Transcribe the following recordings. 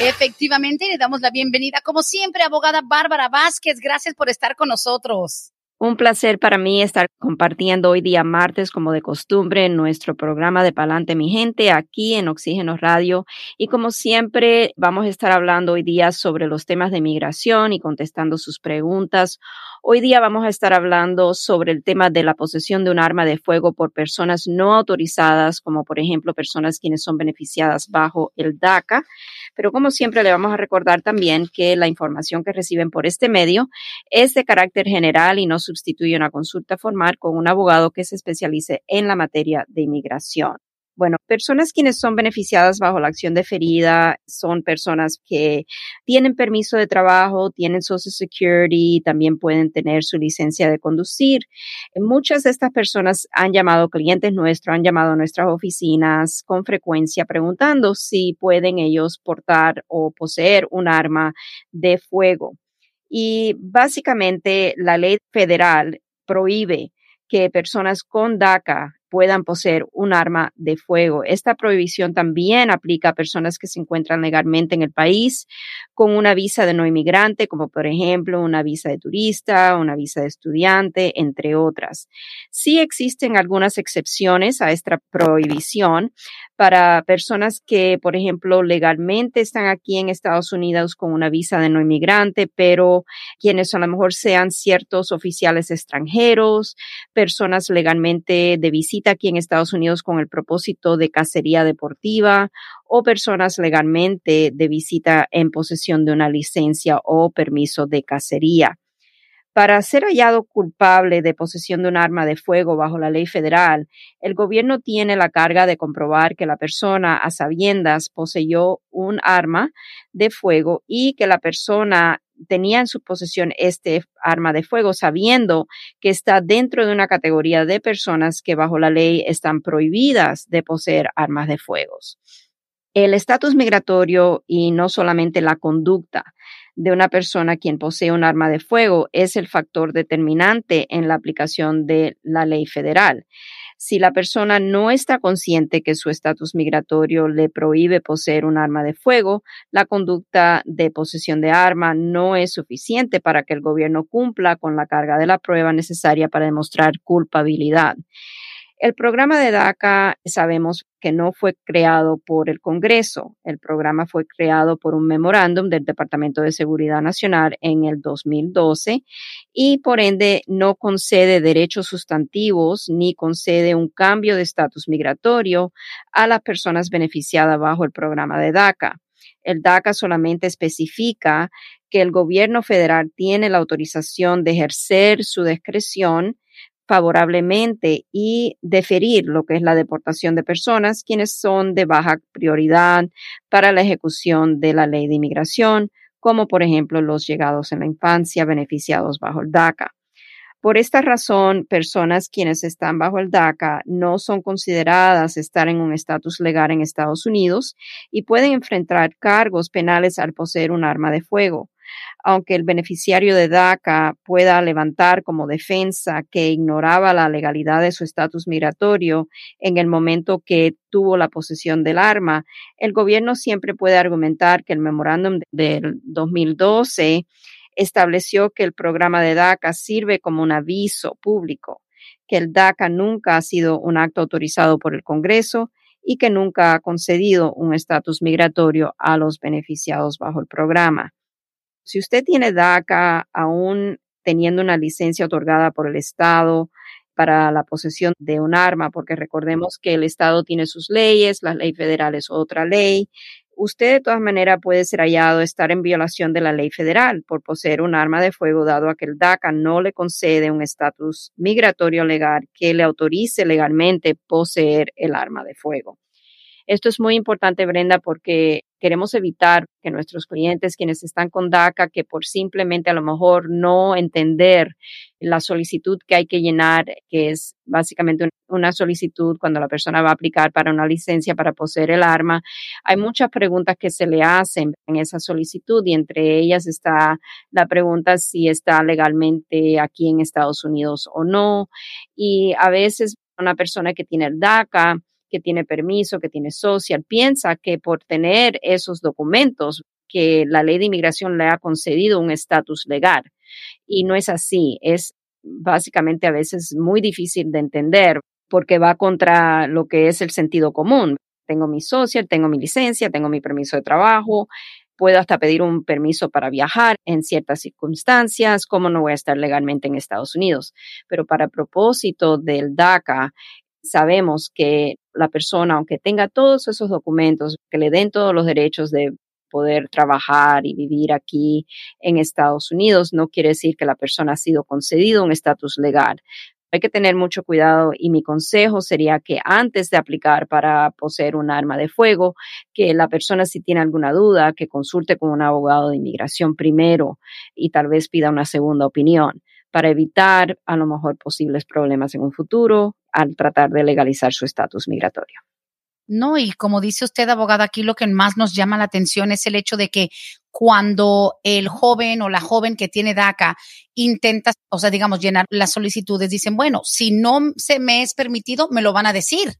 Efectivamente, le damos la bienvenida, como siempre, abogada Bárbara Vázquez. Gracias por estar con nosotros. Un placer para mí estar compartiendo hoy día martes, como de costumbre, en nuestro programa de Palante Mi Gente, aquí en Oxígeno Radio. Y como siempre, vamos a estar hablando hoy día sobre los temas de migración y contestando sus preguntas. Hoy día vamos a estar hablando sobre el tema de la posesión de un arma de fuego por personas no autorizadas, como por ejemplo personas quienes son beneficiadas bajo el DACA. Pero como siempre le vamos a recordar también que la información que reciben por este medio es de carácter general y no sustituye una consulta formal con un abogado que se especialice en la materia de inmigración. Bueno, personas quienes son beneficiadas bajo la acción deferida son personas que tienen permiso de trabajo, tienen Social Security, también pueden tener su licencia de conducir. Muchas de estas personas han llamado clientes nuestros, han llamado a nuestras oficinas con frecuencia preguntando si pueden ellos portar o poseer un arma de fuego. Y básicamente la ley federal prohíbe que personas con DACA puedan poseer un arma de fuego. Esta prohibición también aplica a personas que se encuentran legalmente en el país con una visa de no inmigrante, como por ejemplo una visa de turista, una visa de estudiante, entre otras. Sí existen algunas excepciones a esta prohibición para personas que, por ejemplo, legalmente están aquí en Estados Unidos con una visa de no inmigrante, pero quienes a lo mejor sean ciertos oficiales extranjeros, personas legalmente de visita aquí en Estados Unidos con el propósito de cacería deportiva o personas legalmente de visita en posesión de una licencia o permiso de cacería. Para ser hallado culpable de posesión de un arma de fuego bajo la ley federal, el gobierno tiene la carga de comprobar que la persona a sabiendas poseyó un arma de fuego y que la persona tenía en su posesión este arma de fuego sabiendo que está dentro de una categoría de personas que bajo la ley están prohibidas de poseer armas de fuego. El estatus migratorio y no solamente la conducta de una persona quien posee un arma de fuego es el factor determinante en la aplicación de la ley federal. Si la persona no está consciente que su estatus migratorio le prohíbe poseer un arma de fuego, la conducta de posesión de arma no es suficiente para que el gobierno cumpla con la carga de la prueba necesaria para demostrar culpabilidad. El programa de DACA sabemos que no fue creado por el Congreso. El programa fue creado por un memorándum del Departamento de Seguridad Nacional en el 2012 y por ende no concede derechos sustantivos ni concede un cambio de estatus migratorio a las personas beneficiadas bajo el programa de DACA. El DACA solamente especifica que el gobierno federal tiene la autorización de ejercer su discreción favorablemente y deferir lo que es la deportación de personas quienes son de baja prioridad para la ejecución de la ley de inmigración, como por ejemplo los llegados en la infancia beneficiados bajo el DACA. Por esta razón, personas quienes están bajo el DACA no son consideradas estar en un estatus legal en Estados Unidos y pueden enfrentar cargos penales al poseer un arma de fuego aunque el beneficiario de DACA pueda levantar como defensa que ignoraba la legalidad de su estatus migratorio en el momento que tuvo la posesión del arma, el gobierno siempre puede argumentar que el memorándum del 2012 estableció que el programa de DACA sirve como un aviso público, que el DACA nunca ha sido un acto autorizado por el Congreso y que nunca ha concedido un estatus migratorio a los beneficiados bajo el programa. Si usted tiene DACA aún teniendo una licencia otorgada por el Estado para la posesión de un arma, porque recordemos que el Estado tiene sus leyes, la ley federal es otra ley, usted de todas maneras puede ser hallado estar en violación de la ley federal por poseer un arma de fuego, dado a que el DACA no le concede un estatus migratorio legal que le autorice legalmente poseer el arma de fuego. Esto es muy importante, Brenda, porque queremos evitar que nuestros clientes, quienes están con DACA, que por simplemente a lo mejor no entender la solicitud que hay que llenar, que es básicamente una solicitud cuando la persona va a aplicar para una licencia para poseer el arma, hay muchas preguntas que se le hacen en esa solicitud y entre ellas está la pregunta si está legalmente aquí en Estados Unidos o no. Y a veces una persona que tiene el DACA, que tiene permiso, que tiene social, piensa que por tener esos documentos, que la ley de inmigración le ha concedido un estatus legal. Y no es así, es básicamente a veces muy difícil de entender porque va contra lo que es el sentido común. Tengo mi social, tengo mi licencia, tengo mi permiso de trabajo, puedo hasta pedir un permiso para viajar en ciertas circunstancias, como no voy a estar legalmente en Estados Unidos. Pero para propósito del DACA, sabemos que la persona, aunque tenga todos esos documentos, que le den todos los derechos de poder trabajar y vivir aquí en Estados Unidos, no quiere decir que la persona ha sido concedido un estatus legal. Hay que tener mucho cuidado y mi consejo sería que antes de aplicar para poseer un arma de fuego, que la persona si tiene alguna duda, que consulte con un abogado de inmigración primero y tal vez pida una segunda opinión para evitar a lo mejor posibles problemas en un futuro al tratar de legalizar su estatus migratorio. No, y como dice usted, abogada, aquí lo que más nos llama la atención es el hecho de que cuando el joven o la joven que tiene DACA intenta, o sea, digamos, llenar las solicitudes, dicen, bueno, si no se me es permitido, me lo van a decir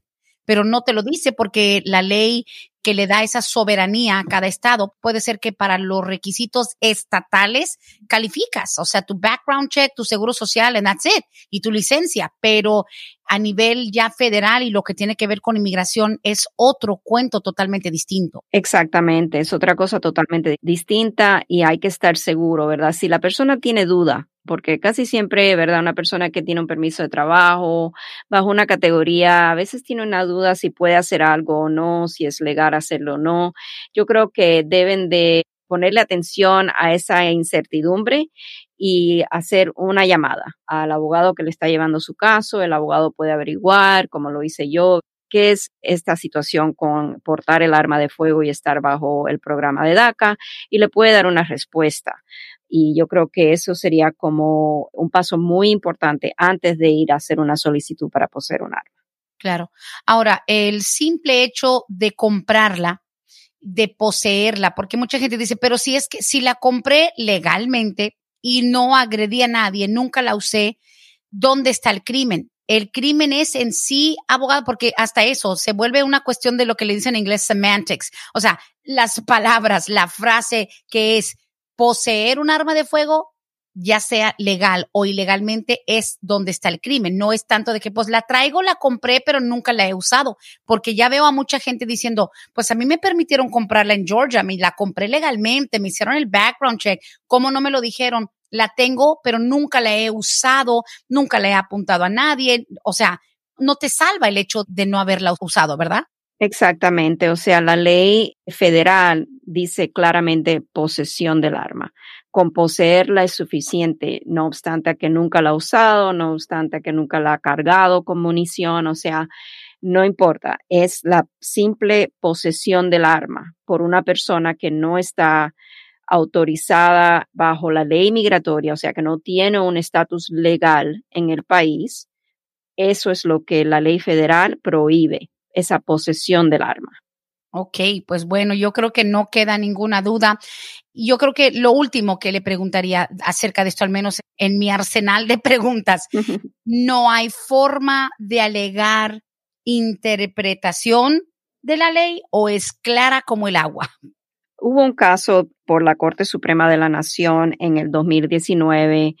pero no te lo dice porque la ley que le da esa soberanía a cada estado puede ser que para los requisitos estatales calificas, o sea, tu background check, tu seguro social, and that's it, y tu licencia, pero a nivel ya federal y lo que tiene que ver con inmigración es otro cuento totalmente distinto. Exactamente, es otra cosa totalmente distinta y hay que estar seguro, ¿verdad? Si la persona tiene duda porque casi siempre, ¿verdad? Una persona que tiene un permiso de trabajo bajo una categoría, a veces tiene una duda si puede hacer algo o no, si es legal hacerlo o no. Yo creo que deben de ponerle atención a esa incertidumbre y hacer una llamada al abogado que le está llevando su caso. El abogado puede averiguar, como lo hice yo, qué es esta situación con portar el arma de fuego y estar bajo el programa de DACA y le puede dar una respuesta. Y yo creo que eso sería como un paso muy importante antes de ir a hacer una solicitud para poseer un arma. Claro. Ahora, el simple hecho de comprarla, de poseerla, porque mucha gente dice, pero si es que si la compré legalmente y no agredí a nadie, nunca la usé, ¿dónde está el crimen? El crimen es en sí, abogado, porque hasta eso se vuelve una cuestión de lo que le dicen en inglés semantics. O sea, las palabras, la frase que es poseer un arma de fuego, ya sea legal o ilegalmente, es donde está el crimen. No es tanto de que pues la traigo, la compré, pero nunca la he usado, porque ya veo a mucha gente diciendo, pues a mí me permitieron comprarla en Georgia, me la compré legalmente, me hicieron el background check, ¿cómo no me lo dijeron? La tengo, pero nunca la he usado, nunca la he apuntado a nadie, o sea, no te salva el hecho de no haberla usado, ¿verdad? Exactamente, o sea, la ley federal dice claramente posesión del arma. Con poseerla es suficiente, no obstante que nunca la ha usado, no obstante que nunca la ha cargado con munición, o sea, no importa, es la simple posesión del arma por una persona que no está autorizada bajo la ley migratoria, o sea, que no tiene un estatus legal en el país. Eso es lo que la ley federal prohíbe esa posesión del arma. Ok, pues bueno, yo creo que no queda ninguna duda. Yo creo que lo último que le preguntaría acerca de esto, al menos en mi arsenal de preguntas, no hay forma de alegar interpretación de la ley o es clara como el agua. Hubo un caso por la Corte Suprema de la Nación en el 2019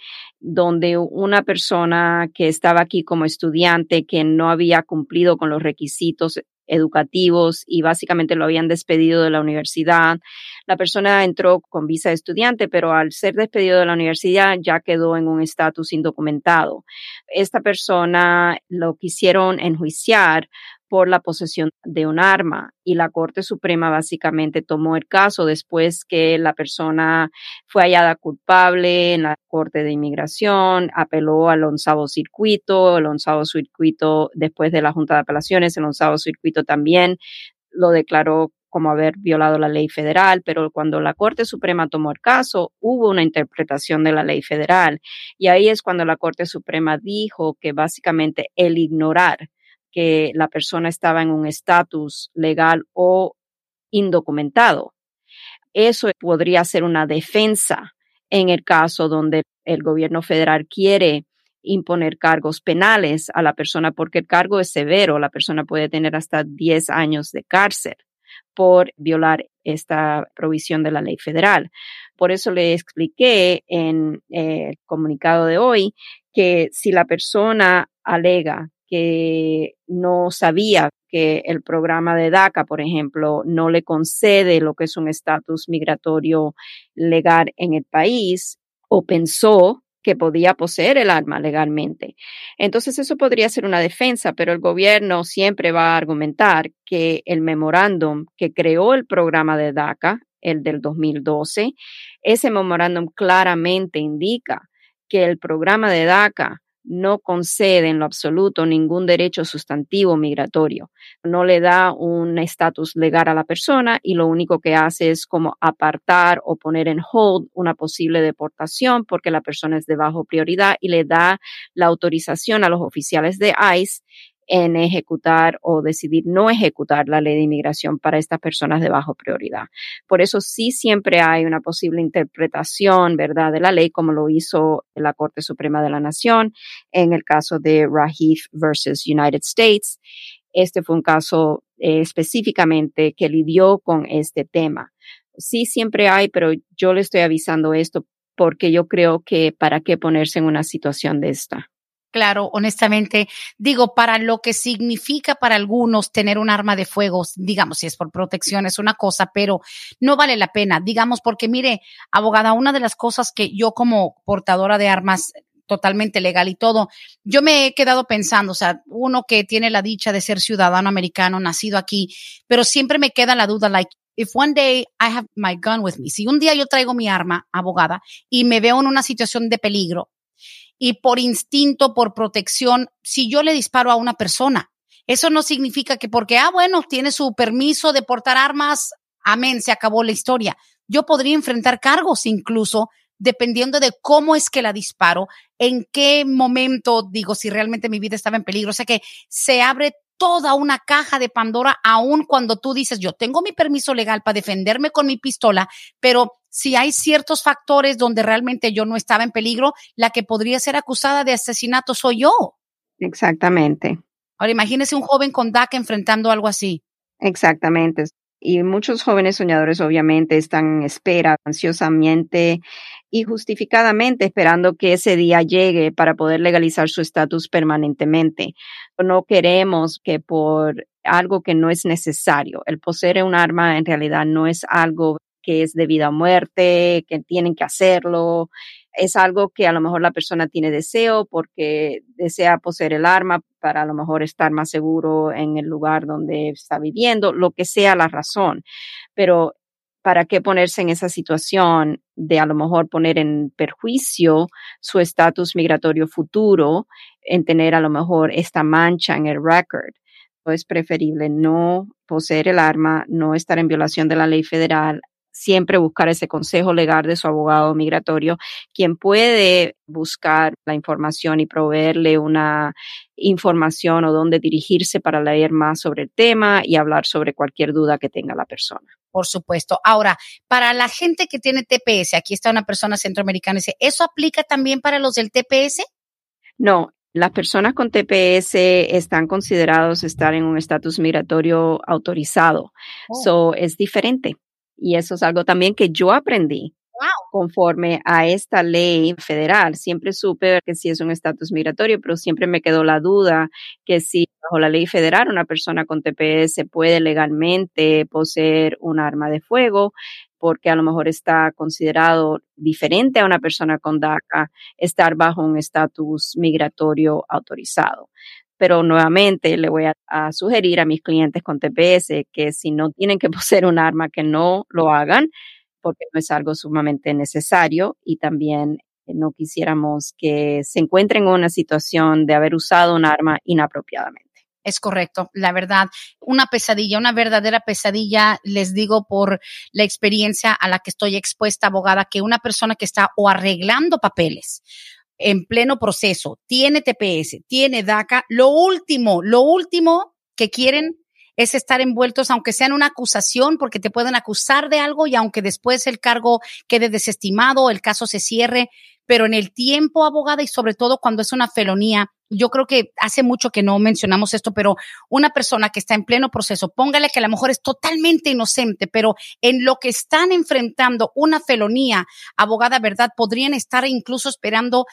donde una persona que estaba aquí como estudiante que no había cumplido con los requisitos educativos y básicamente lo habían despedido de la universidad. La persona entró con visa de estudiante, pero al ser despedido de la universidad ya quedó en un estatus indocumentado. Esta persona lo quisieron enjuiciar por la posesión de un arma y la Corte Suprema básicamente tomó el caso después que la persona fue hallada culpable en la Corte de Inmigración, apeló al onzavo circuito, el onzavo circuito después de la Junta de Apelaciones, el onzavo circuito también lo declaró como haber violado la ley federal, pero cuando la Corte Suprema tomó el caso, hubo una interpretación de la ley federal. Y ahí es cuando la Corte Suprema dijo que básicamente el ignorar que la persona estaba en un estatus legal o indocumentado, eso podría ser una defensa en el caso donde el gobierno federal quiere imponer cargos penales a la persona porque el cargo es severo, la persona puede tener hasta 10 años de cárcel por violar esta provisión de la ley federal. Por eso le expliqué en el comunicado de hoy que si la persona alega que no sabía que el programa de DACA, por ejemplo, no le concede lo que es un estatus migratorio legal en el país o pensó que podía poseer el arma legalmente. Entonces eso podría ser una defensa, pero el gobierno siempre va a argumentar que el memorándum que creó el programa de DACA, el del 2012, ese memorándum claramente indica que el programa de DACA no concede en lo absoluto ningún derecho sustantivo migratorio. No le da un estatus legal a la persona y lo único que hace es como apartar o poner en hold una posible deportación porque la persona es de bajo prioridad y le da la autorización a los oficiales de ICE en ejecutar o decidir no ejecutar la ley de inmigración para estas personas de bajo prioridad. Por eso sí siempre hay una posible interpretación, ¿verdad?, de la ley, como lo hizo la Corte Suprema de la Nación en el caso de Rahif versus United States. Este fue un caso eh, específicamente que lidió con este tema. Sí siempre hay, pero yo le estoy avisando esto porque yo creo que para qué ponerse en una situación de esta claro, honestamente, digo, para lo que significa para algunos tener un arma de fuego, digamos, si es por protección, es una cosa, pero no vale la pena, digamos, porque mire, abogada, una de las cosas que yo como portadora de armas totalmente legal y todo. Yo me he quedado pensando, o sea, uno que tiene la dicha de ser ciudadano americano, nacido aquí, pero siempre me queda la duda, like, if one day I have my gun with me, si un día yo traigo mi arma, abogada, y me veo en una situación de peligro, y por instinto, por protección, si yo le disparo a una persona. Eso no significa que porque, ah, bueno, tiene su permiso de portar armas, amén, se acabó la historia. Yo podría enfrentar cargos incluso dependiendo de cómo es que la disparo, en qué momento, digo, si realmente mi vida estaba en peligro. O sea que se abre toda una caja de Pandora, aun cuando tú dices, yo tengo mi permiso legal para defenderme con mi pistola, pero si hay ciertos factores donde realmente yo no estaba en peligro, la que podría ser acusada de asesinato soy yo. Exactamente. Ahora imagínese un joven con DACA enfrentando algo así. Exactamente. Y muchos jóvenes soñadores obviamente están en espera ansiosamente y justificadamente esperando que ese día llegue para poder legalizar su estatus permanentemente. No queremos que por algo que no es necesario, el poseer un arma en realidad no es algo que es de vida muerte, que tienen que hacerlo. Es algo que a lo mejor la persona tiene deseo porque desea poseer el arma para a lo mejor estar más seguro en el lugar donde está viviendo, lo que sea la razón. Pero ¿para qué ponerse en esa situación de a lo mejor poner en perjuicio su estatus migratorio futuro, en tener a lo mejor esta mancha en el record? Es preferible no poseer el arma, no estar en violación de la ley federal, siempre buscar ese consejo legal de su abogado migratorio, quien puede buscar la información y proveerle una información o dónde dirigirse para leer más sobre el tema y hablar sobre cualquier duda que tenga la persona. Por supuesto. Ahora, para la gente que tiene TPS, aquí está una persona centroamericana, dice, ¿eso aplica también para los del TPS? No, las personas con TPS están considerados estar en un estatus migratorio autorizado. Oh. So, es diferente. Y eso es algo también que yo aprendí conforme a esta ley federal. Siempre supe que sí es un estatus migratorio, pero siempre me quedó la duda que si bajo la ley federal una persona con TPS puede legalmente poseer un arma de fuego porque a lo mejor está considerado diferente a una persona con DACA estar bajo un estatus migratorio autorizado pero nuevamente le voy a, sugerir a mis clientes con TPS que si no tienen que poseer un arma, que no lo hagan, porque no es algo sumamente necesario y también no quisiéramos que se encuentren en una situación de haber usado un arma inapropiadamente. Es correcto, la verdad. Una pesadilla, una verdadera pesadilla, les digo por la experiencia a la que estoy expuesta, abogada, que una persona que está o arreglando papeles en pleno proceso, tiene TPS, tiene DACA, lo último, lo último que quieren es estar envueltos, aunque sea en una acusación, porque te pueden acusar de algo y aunque después el cargo quede desestimado, el caso se cierre, pero en el tiempo, abogada, y sobre todo cuando es una felonía, yo creo que hace mucho que no mencionamos esto, pero una persona que está en pleno proceso, póngale que a lo mejor es totalmente inocente, pero en lo que están enfrentando una felonía, abogada, ¿verdad? Podrían estar incluso esperando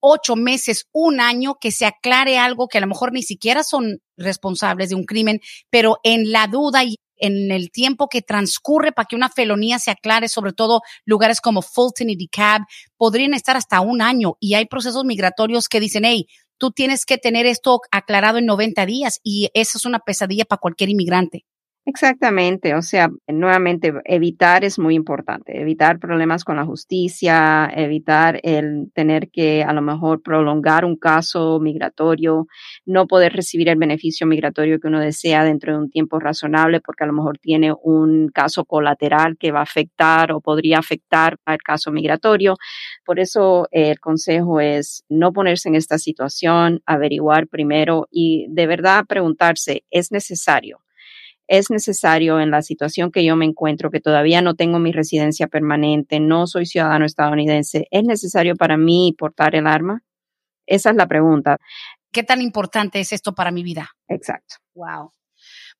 ocho meses, un año, que se aclare algo que a lo mejor ni siquiera son responsables de un crimen, pero en la duda y en el tiempo que transcurre para que una felonía se aclare, sobre todo lugares como Fulton y DeKalb, podrían estar hasta un año y hay procesos migratorios que dicen, hey, tú tienes que tener esto aclarado en 90 días y eso es una pesadilla para cualquier inmigrante. Exactamente, o sea, nuevamente evitar es muy importante, evitar problemas con la justicia, evitar el tener que a lo mejor prolongar un caso migratorio, no poder recibir el beneficio migratorio que uno desea dentro de un tiempo razonable porque a lo mejor tiene un caso colateral que va a afectar o podría afectar al caso migratorio. Por eso el consejo es no ponerse en esta situación, averiguar primero y de verdad preguntarse, ¿es necesario? Es necesario en la situación que yo me encuentro, que todavía no tengo mi residencia permanente, no soy ciudadano estadounidense, ¿es necesario para mí portar el arma? Esa es la pregunta. ¿Qué tan importante es esto para mi vida? Exacto. Wow.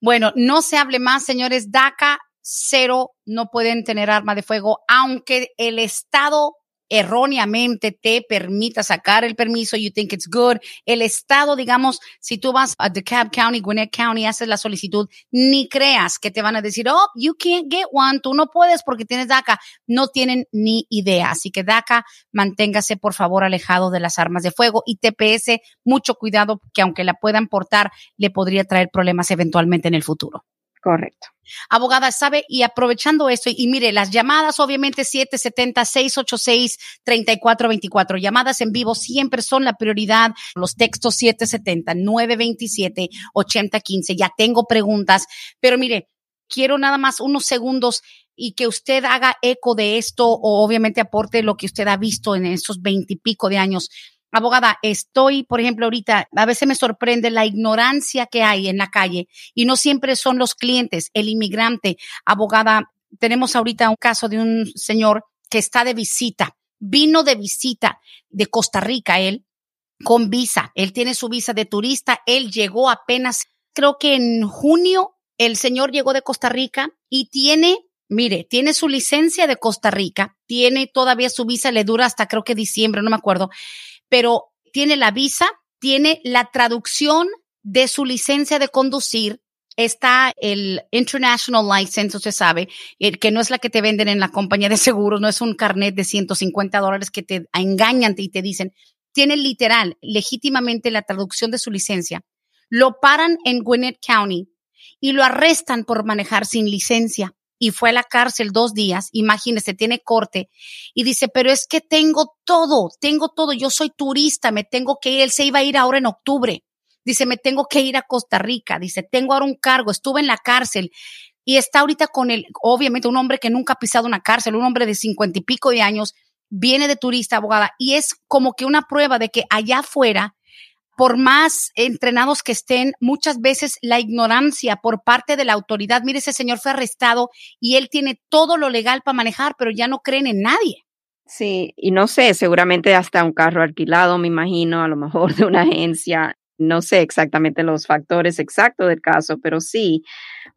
Bueno, no se hable más, señores. DACA cero no pueden tener arma de fuego, aunque el Estado erróneamente te permita sacar el permiso, you think it's good. El Estado, digamos, si tú vas a DeKalb County, Gwinnett County, haces la solicitud, ni creas que te van a decir, oh, you can't get one, tú no puedes porque tienes DACA. No tienen ni idea. Así que DACA, manténgase por favor alejado de las armas de fuego y TPS, mucho cuidado que aunque la puedan portar, le podría traer problemas eventualmente en el futuro. Correcto. Abogada, ¿sabe? Y aprovechando esto, y, mire, las llamadas, obviamente 770-686-3424. Llamadas en vivo siempre son la prioridad. Los textos 770-927-8015. Ya tengo preguntas, pero mire, quiero nada más unos segundos y que usted haga eco de esto o obviamente aporte lo que usted ha visto en estos veintipico de años abogada, estoy, por ejemplo, ahorita, a veces me sorprende la ignorancia que hay en la calle y no siempre son los clientes, el inmigrante. Abogada, tenemos ahorita un caso de un señor que está de visita, vino de visita de Costa Rica, él, con visa. Él tiene su visa de turista, él llegó apenas, creo que en junio, el señor llegó de Costa Rica y tiene Mire, tiene su licencia de Costa Rica, tiene todavía su visa, le dura hasta creo que diciembre, no me acuerdo pero tiene la visa, tiene la traducción de su licencia de conducir, está el International License, usted sabe, que no es la que te venden en la compañía de seguros, no es un carnet de 150 dólares que te engañan y te dicen, tiene literal, legítimamente la traducción de su licencia. Lo paran en Gwinnett County y lo arrestan por manejar sin licencia y fue a la cárcel dos días, imagínese, tiene corte, y dice, pero es que tengo todo, tengo todo, yo soy turista, me tengo que ir, él se iba a ir ahora en octubre, dice, me tengo que ir a Costa Rica, dice, tengo ahora un cargo, estuve en la cárcel, y está ahorita con él, obviamente un hombre que nunca ha pisado una cárcel, un hombre de cincuenta y pico de años, viene de turista, abogada, y es como que una prueba de que allá afuera por más entrenados que estén, muchas veces la ignorancia por parte de la autoridad, mire, ese señor fue arrestado y él tiene todo lo legal para manejar, pero ya no creen en nadie. Sí, y no sé, seguramente hasta un carro alquilado, me imagino, a lo mejor de una agencia, no sé exactamente los factores exactos del caso, pero sí,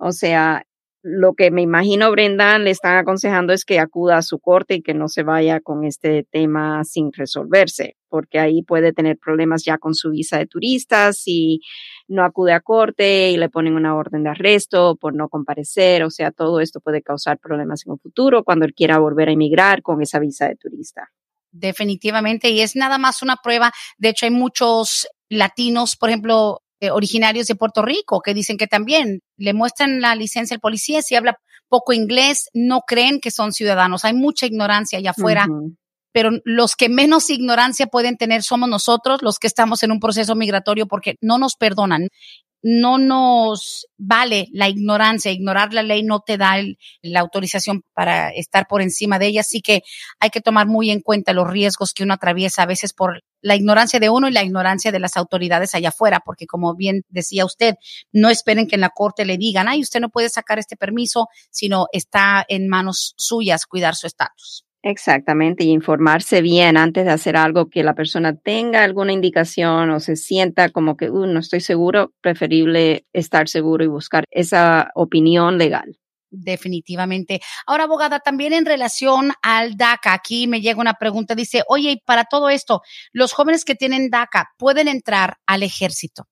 o sea, lo que me imagino Brenda le están aconsejando es que acuda a su corte y que no se vaya con este tema sin resolverse, porque ahí puede tener problemas ya con su visa de turista si no acude a corte y le ponen una orden de arresto por no comparecer, o sea, todo esto puede causar problemas en un futuro cuando él quiera volver a emigrar con esa visa de turista. Definitivamente, y es nada más una prueba. De hecho, hay muchos latinos, por ejemplo, eh, originarios de Puerto Rico que dicen que también le muestran la licencia al policía, si habla poco inglés, no creen que son ciudadanos. Hay mucha ignorancia allá afuera. Pero los que menos ignorancia pueden tener somos nosotros, los que estamos en un proceso migratorio, porque no nos perdonan. no nos vale la ignorancia, ignorar la ley no te da la autorización para estar por encima de ella, así que hay que tomar muy en cuenta los riesgos que uno atraviesa a veces por la ignorancia de uno y la ignorancia de las autoridades allá afuera, porque como bien decía usted, no esperen que en la corte le digan, ay, usted no puede sacar este permiso, sino está en manos suyas cuidar su estatus. Exactamente, y informarse bien antes de hacer algo que la persona tenga alguna indicación o se sienta como que uh, no estoy seguro, preferible estar seguro y buscar esa opinión legal. Definitivamente. Ahora, abogada, también en relación al DACA, aquí me llega una pregunta, dice, oye, y para todo esto, ¿los jóvenes que tienen DACA pueden entrar al ejército?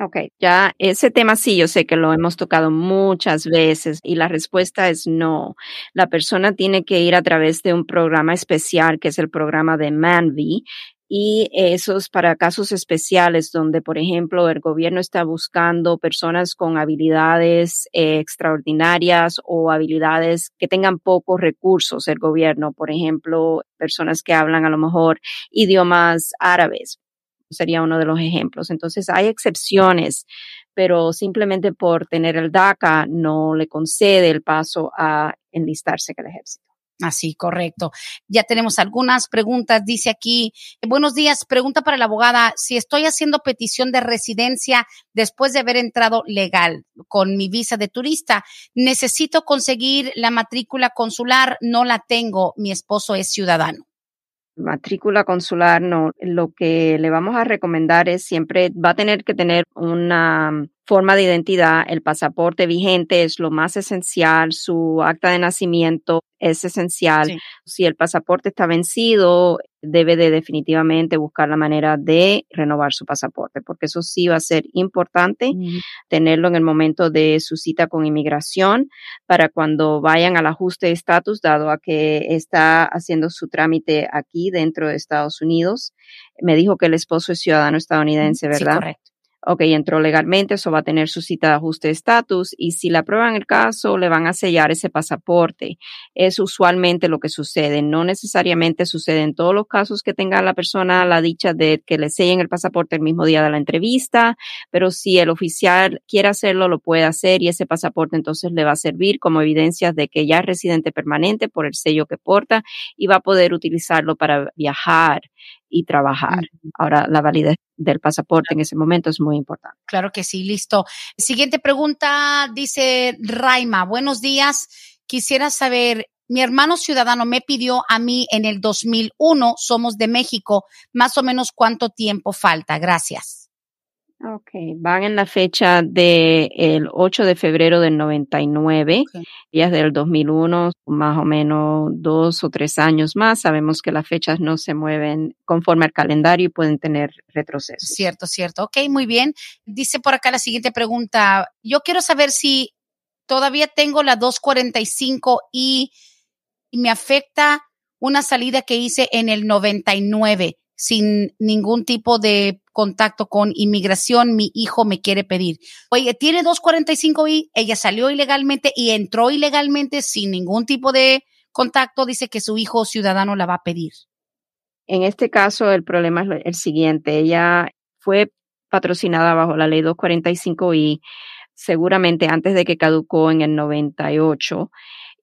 Ok, ya ese tema sí, yo sé que lo hemos tocado muchas veces y la respuesta es no. La persona tiene que ir a través de un programa especial que es el programa de MANVI y eso es para casos especiales donde, por ejemplo, el gobierno está buscando personas con habilidades eh, extraordinarias o habilidades que tengan pocos recursos el gobierno, por ejemplo, personas que hablan a lo mejor idiomas árabes sería uno de los ejemplos. Entonces, hay excepciones, pero simplemente por tener el DACA no le concede el paso a enlistarse en el ejército. Así, correcto. Ya tenemos algunas preguntas. Dice aquí, buenos días, pregunta para la abogada, si estoy haciendo petición de residencia después de haber entrado legal con mi visa de turista, necesito conseguir la matrícula consular, no la tengo, mi esposo es ciudadano matrícula consular, no, lo que le vamos a recomendar es siempre va a tener que tener una forma de identidad, el pasaporte vigente es lo más esencial, su acta de nacimiento es esencial. Si el pasaporte está vencido, debe de definitivamente buscar la manera de renovar su pasaporte, porque eso sí va a ser importante tenerlo en el momento de su cita con inmigración para cuando vayan al ajuste de estatus, dado a que está haciendo su trámite aquí dentro de Estados Unidos. Me dijo que el esposo es ciudadano estadounidense, ¿verdad? Sí, correcto ok, entró legalmente, eso va a tener su cita de ajuste de estatus y si le aprueban el caso, le van a sellar ese pasaporte. Es usualmente lo que sucede. No necesariamente sucede en todos los casos que tenga la persona la dicha de que le sellen el pasaporte el mismo día de la entrevista, pero si el oficial quiere hacerlo, lo puede hacer y ese pasaporte entonces le va a servir como evidencia de que ya es residente permanente por el sello que porta y va a poder utilizarlo para viajar y trabajar. Ahora, la validez del pasaporte en ese momento es muy importante. Claro que sí, listo. Siguiente pregunta, dice Raima, buenos días. Quisiera saber, mi hermano ciudadano me pidió a mí en el 2001, somos de México, más o menos cuánto tiempo falta. Gracias. Ok, van en la fecha del el 8 de febrero del 99, okay. ya es del 2001, más o menos dos o tres años más. Sabemos que las fechas no se mueven conforme al calendario y pueden tener retrocesos. Cierto, cierto. Ok, muy bien. Dice por acá la siguiente pregunta. Yo quiero saber si todavía tengo la 245 y, y me afecta una salida que hice en el 99 sin ningún tipo de contacto con inmigración, mi hijo me quiere pedir. Oye, tiene 245 y ella salió ilegalmente y entró ilegalmente sin ningún tipo de contacto, dice que su hijo ciudadano la va a pedir. En este caso, el problema es el siguiente. Ella fue patrocinada bajo la ley 245 y seguramente antes de que caducó en el 98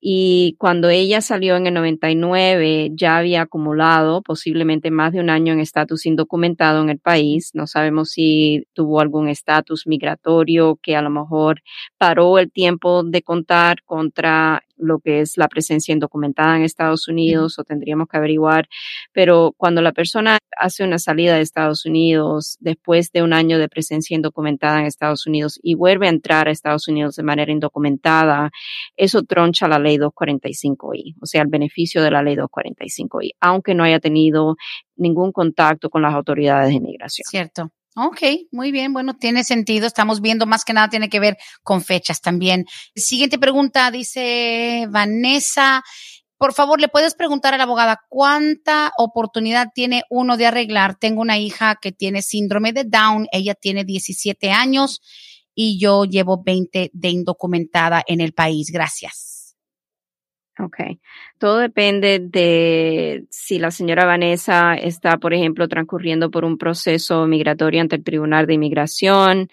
y cuando ella salió en el 99 ya había acumulado posiblemente más de un año en estatus indocumentado en el país. No sabemos si tuvo algún estatus migratorio que a lo mejor paró el tiempo de contar contra lo que es la presencia indocumentada en Estados Unidos o tendríamos que averiguar, pero cuando la persona hace una salida de Estados Unidos después de un año de presencia indocumentada en Estados Unidos y vuelve a entrar a Estados Unidos de manera indocumentada, eso troncha la ley 245I, o sea, el beneficio de la ley 245I, aunque no haya tenido ningún contacto con las autoridades de inmigración. Cierto. Ok, muy bien, bueno, tiene sentido. Estamos viendo más que nada tiene que ver con fechas también. Siguiente pregunta, dice Vanessa. Por favor, ¿le puedes preguntar a la abogada cuánta oportunidad tiene uno de arreglar? Tengo una hija que tiene síndrome de Down, ella tiene 17 años y yo llevo 20 de indocumentada en el país. Gracias. Ok. Todo depende de si la señora Vanessa está, por ejemplo, transcurriendo por un proceso migratorio ante el Tribunal de Inmigración,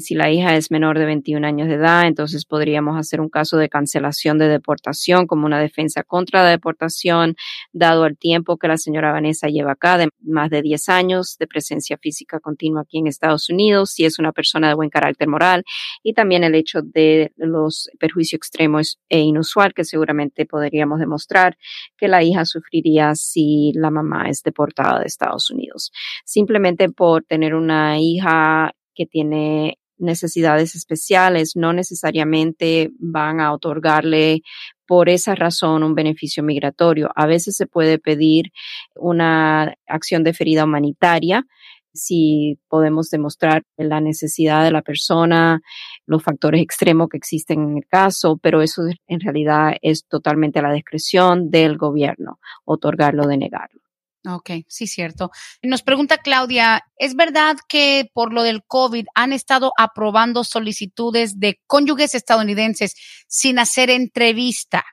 Si la hija es menor de 21 años de edad, entonces podríamos hacer un caso de cancelación de deportación como una defensa contra la deportación, dado el tiempo que la señora Vanessa lleva acá, de más de 10 años de presencia física continua aquí en Estados Unidos, si es una persona de buen carácter moral, y también el hecho de los perjuicios extremos e inusual que seguramente podríamos demostrar que la hija sufriría si la mamá es deportada de Estados Unidos. Simplemente por tener una hija que tiene necesidades especiales no necesariamente van a otorgarle por esa razón un beneficio migratorio. A veces se puede pedir una acción de ferida humanitaria si podemos demostrar la necesidad de la persona, los factores extremos que existen en el caso, pero eso en realidad es totalmente a la discreción del gobierno, otorgarlo o denegarlo. Ok, sí, cierto. Nos pregunta Claudia, ¿es verdad que por lo del COVID han estado aprobando solicitudes de cónyuges estadounidenses sin hacer entrevista?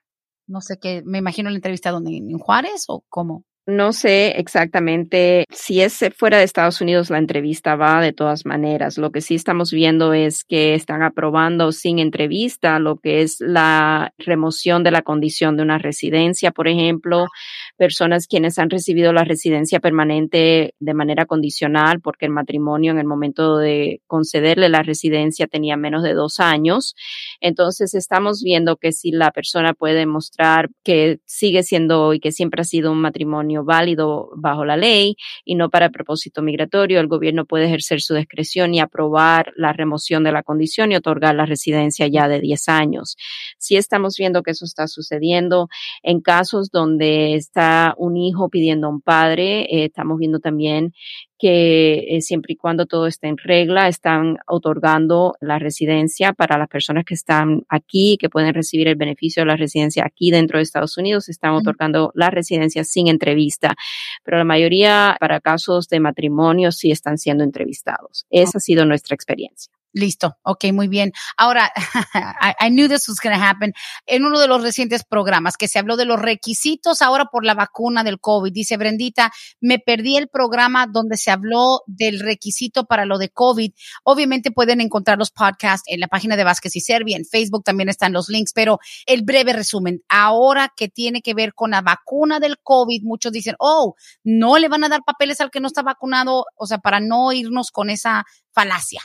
No sé qué, me imagino la entrevista donde en Juárez o cómo. No sé exactamente si es fuera de Estados Unidos la entrevista va de todas maneras. Lo que sí estamos viendo es que están aprobando sin entrevista lo que es la remoción de la condición de una residencia, por ejemplo, personas quienes han recibido la residencia permanente de manera condicional porque el matrimonio en el momento de concederle la residencia tenía menos de dos años. Entonces estamos viendo que si la persona puede demostrar que sigue siendo y que siempre ha sido un matrimonio válido bajo la ley y no para propósito migratorio, el gobierno puede ejercer su discreción y aprobar la remoción de la condición y otorgar la residencia ya de 10 años. Si estamos viendo que eso está sucediendo en casos donde está un hijo pidiendo a un padre, eh, estamos viendo también que eh, siempre y cuando todo esté en regla, están otorgando la residencia para las personas que están aquí, que pueden recibir el beneficio de la residencia aquí dentro de Estados Unidos, están otorgando la residencia sin entrevista, pero la mayoría para casos de matrimonio sí están siendo entrevistados. Esa ha sido nuestra experiencia. Listo, ok, muy bien. Ahora, I, knew this was going to happen. En uno de los recientes programas que se habló de los requisitos ahora por la vacuna del COVID, dice Brendita, me perdí el programa donde se habló del requisito para lo de COVID. Obviamente pueden encontrar los podcasts en la página de Vázquez y Serbia, en Facebook también están los links, pero el breve resumen, ahora que tiene que ver con la vacuna del COVID, muchos dicen, oh, no le van a dar papeles al que no está vacunado, o sea, para no irnos con esa falacia.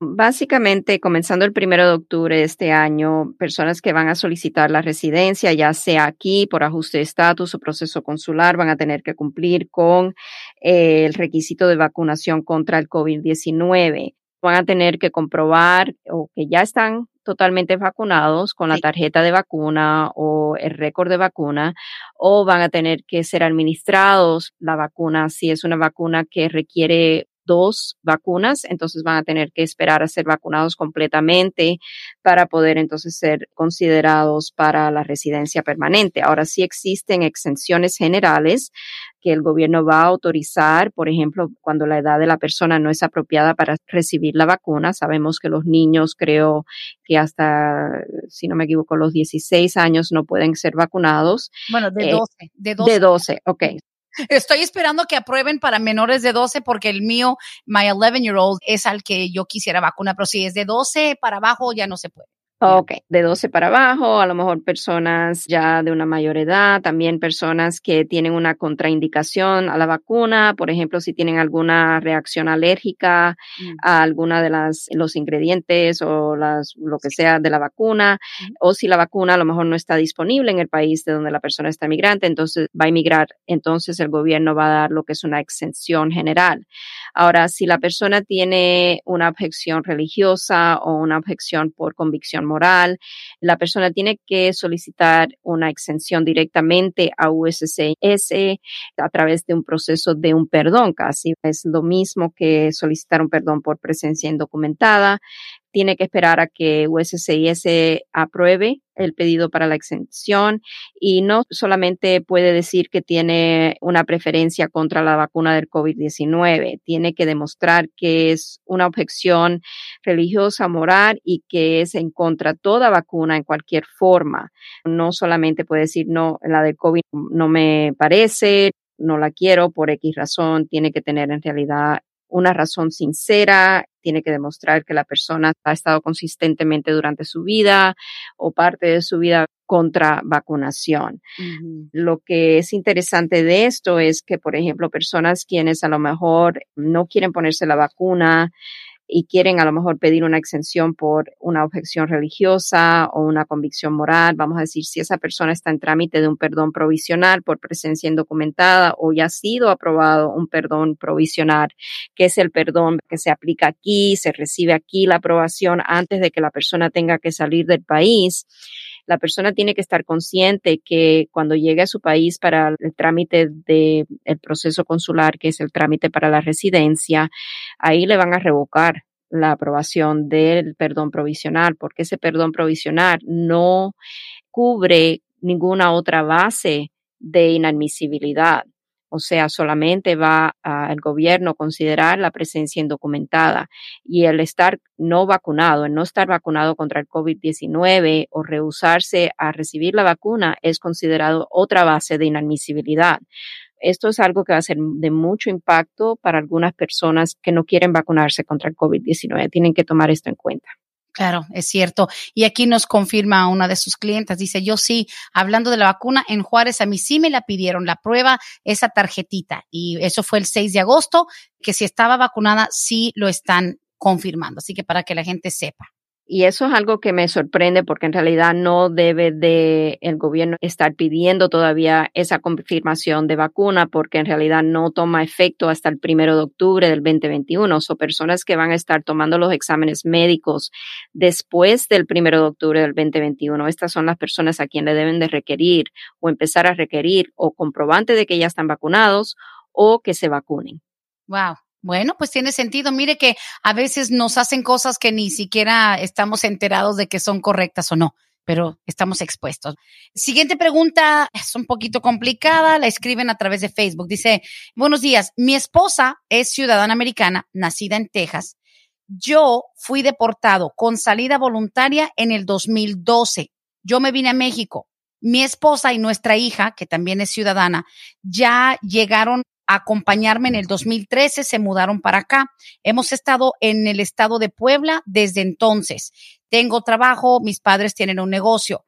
Básicamente, comenzando el primero de octubre de este año, personas que van a solicitar la residencia, ya sea aquí por ajuste de estatus o proceso consular, van a tener que cumplir con eh, el requisito de vacunación contra el COVID-19. Van a tener que comprobar o que ya están totalmente vacunados con la tarjeta de vacuna o el récord de vacuna, o van a tener que ser administrados la vacuna si es una vacuna que requiere dos vacunas, entonces van a tener que esperar a ser vacunados completamente para poder entonces ser considerados para la residencia permanente. Ahora sí existen exenciones generales que el gobierno va a autorizar, por ejemplo, cuando la edad de la persona no es apropiada para recibir la vacuna. Sabemos que los niños, creo que hasta, si no me equivoco, los 16 años no pueden ser vacunados. Bueno, de 12. Eh, de 12, de 12 ok. Estoy esperando que aprueben para menores de 12 porque el mío, my 11 year old, es al que yo quisiera vacuna, pero si es de 12 para abajo ya no se puede. Ok, de 12 para abajo, a lo mejor personas ya de una mayor edad, también personas que tienen una contraindicación a la vacuna, por ejemplo, si tienen alguna reacción alérgica mm. a alguna de las los ingredientes o las lo que sea de la vacuna, o si la vacuna a lo mejor no está disponible en el país de donde la persona está migrante, entonces va a emigrar, entonces el gobierno va a dar lo que es una exención general. Ahora, si la persona tiene una objeción religiosa o una objeción por convicción moral, la persona tiene que solicitar una exención directamente a USCIS a través de un proceso de un perdón, casi es lo mismo que solicitar un perdón por presencia indocumentada tiene que esperar a que USCIS apruebe el pedido para la exención y no solamente puede decir que tiene una preferencia contra la vacuna del COVID-19, tiene que demostrar que es una objeción religiosa, moral y que es en contra toda vacuna en cualquier forma. No solamente puede decir, no, la del COVID no me parece, no la quiero por X razón, tiene que tener en realidad una razón sincera tiene que demostrar que la persona ha estado consistentemente durante su vida o parte de su vida contra vacunación. Lo que es interesante de esto es que, por ejemplo, personas quienes a lo mejor no quieren ponerse la vacuna, y quieren a lo mejor pedir una exención por una objeción religiosa o una convicción moral, vamos a decir, si esa persona está en trámite de un perdón provisional por presencia indocumentada o ya ha sido aprobado un perdón provisional, que es el perdón que se aplica aquí, se recibe aquí la aprobación antes de que la persona tenga que salir del país la persona tiene que estar consciente que cuando llegue a su país para el trámite del proceso consular, que es el trámite para la residencia, ahí le van a revocar la aprobación del perdón provisional, porque ese perdón provisional no cubre ninguna otra base de inadmisibilidad. O sea, solamente va el gobierno considerar la presencia indocumentada y el estar no vacunado, el no estar vacunado contra el COVID-19 o rehusarse a recibir la vacuna es considerado otra base de inadmisibilidad. Esto es algo que va a ser de mucho impacto para algunas personas que no quieren vacunarse contra el COVID-19. Tienen que tomar esto en cuenta. Claro, es cierto. Y aquí nos confirma una de sus clientes, dice, yo sí, hablando de la vacuna, en Juárez a mí sí me la pidieron la prueba, esa tarjetita. Y eso fue el 6 de agosto, que si estaba vacunada, sí lo están confirmando. Así que para que la gente sepa. Y eso es algo que me sorprende porque en realidad no debe de el gobierno estar pidiendo todavía esa confirmación de vacuna porque en realidad no toma efecto hasta el primero de octubre del 2021. Son personas que van a estar tomando los exámenes médicos después del primero de octubre del 2021. Estas son las personas a quienes le deben de requerir o empezar a requerir o comprobante de que ya están vacunados o que se vacunen. Wow. Bueno, pues tiene sentido. Mire que a veces nos hacen cosas que ni siquiera estamos enterados de que son correctas o no, pero estamos expuestos. Siguiente pregunta es un poquito complicada, la escriben a través de Facebook. Dice, buenos días, mi esposa es ciudadana americana, nacida en Texas. Yo fui deportado con salida voluntaria en el 2012. Yo me vine a México. Mi esposa y nuestra hija, que también es ciudadana, ya llegaron acompañarme en el 2013, se mudaron para acá. Hemos estado en el estado de Puebla desde entonces. Tengo trabajo, mis padres tienen un negocio.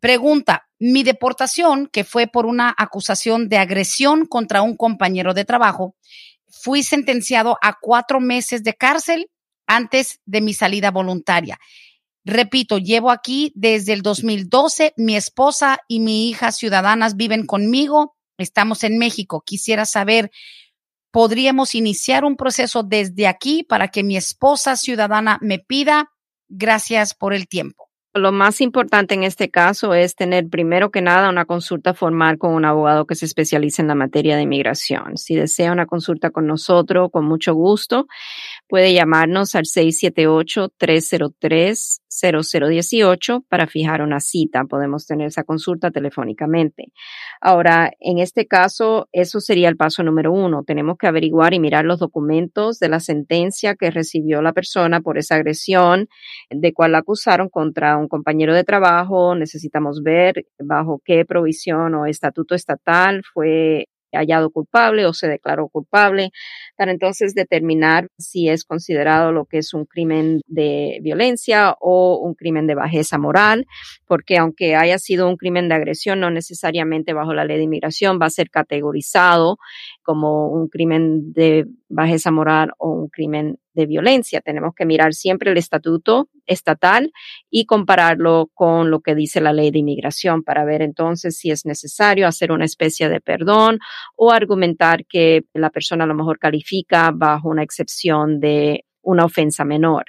Pregunta, mi deportación, que fue por una acusación de agresión contra un compañero de trabajo, fui sentenciado a cuatro meses de cárcel antes de mi salida voluntaria. Repito, llevo aquí desde el 2012. Mi esposa y mi hija ciudadanas viven conmigo Estamos en México. Quisiera saber, ¿podríamos iniciar un proceso desde aquí para que mi esposa ciudadana me pida? Gracias por el tiempo. Lo más importante en este caso es tener primero que nada una consulta formal con un abogado que se especialice en la materia de inmigración. Si desea una consulta con nosotros, con mucho gusto, puede llamarnos al 678-303-0018 para fijar una cita. Podemos tener esa consulta telefónicamente. Ahora, en este caso, eso sería el paso número uno. Tenemos que averiguar y mirar los documentos de la sentencia que recibió la persona por esa agresión de cual la acusaron contra un compañero de trabajo. Necesitamos ver bajo qué provisión o estatuto estatal fue hallado culpable o se declaró culpable, para entonces determinar si es considerado lo que es un crimen de violencia o un crimen de bajeza moral, porque aunque haya sido un crimen de agresión, no necesariamente bajo la ley de inmigración va a ser categorizado como un crimen de bajeza moral o un crimen de violencia. Tenemos que mirar siempre el estatuto estatal y compararlo con lo que dice la ley de inmigración para ver entonces si es necesario hacer una especie de perdón o argumentar que la persona a lo mejor califica bajo una excepción de una ofensa menor.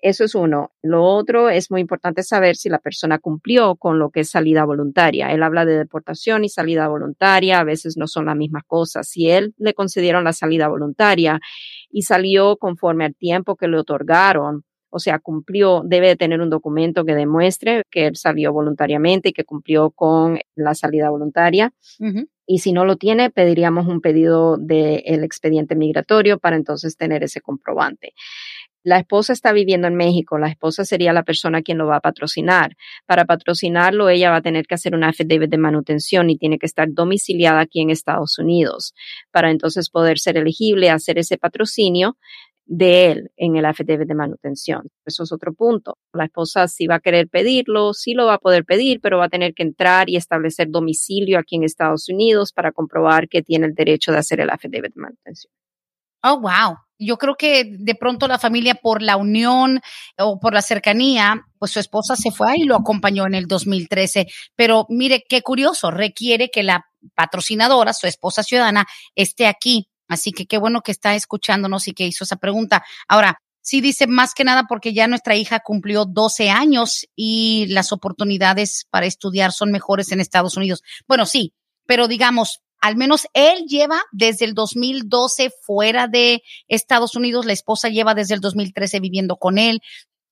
Eso es uno. Lo otro es muy importante saber si la persona cumplió con lo que es salida voluntaria. Él habla de deportación y salida voluntaria, a veces no son las mismas cosas. Si él le concedieron la salida voluntaria y salió conforme al tiempo que le otorgaron, o sea, cumplió, debe de tener un documento que demuestre que él salió voluntariamente y que cumplió con la salida voluntaria. Y si no lo tiene, pediríamos un pedido del expediente migratorio para entonces tener ese comprobante. La esposa está viviendo en México, la esposa sería la persona quien lo va a patrocinar. Para patrocinarlo, ella va a tener que hacer una affidavit de manutención y tiene que estar domiciliada aquí en Estados Unidos para entonces poder ser elegible a hacer ese patrocinio de él en el affidavit de manutención. Eso es otro punto. La esposa sí va a querer pedirlo, sí lo va a poder pedir, pero va a tener que entrar y establecer domicilio aquí en Estados Unidos para comprobar que tiene el derecho de hacer el affidavit de manutención. Oh, wow. Yo creo que de pronto la familia por la unión o por la cercanía, pues su esposa se fue y lo acompañó en el 2013. Pero mire, qué curioso, requiere que la patrocinadora, su esposa ciudadana, esté aquí. Así que qué bueno que está escuchándonos y que hizo esa pregunta. Ahora, sí dice más que nada porque ya nuestra hija cumplió 12 años y las oportunidades para estudiar son mejores en Estados Unidos. Bueno, sí, pero digamos, al menos él lleva desde el 2012 fuera de Estados Unidos, la esposa lleva desde el 2013 viviendo con él.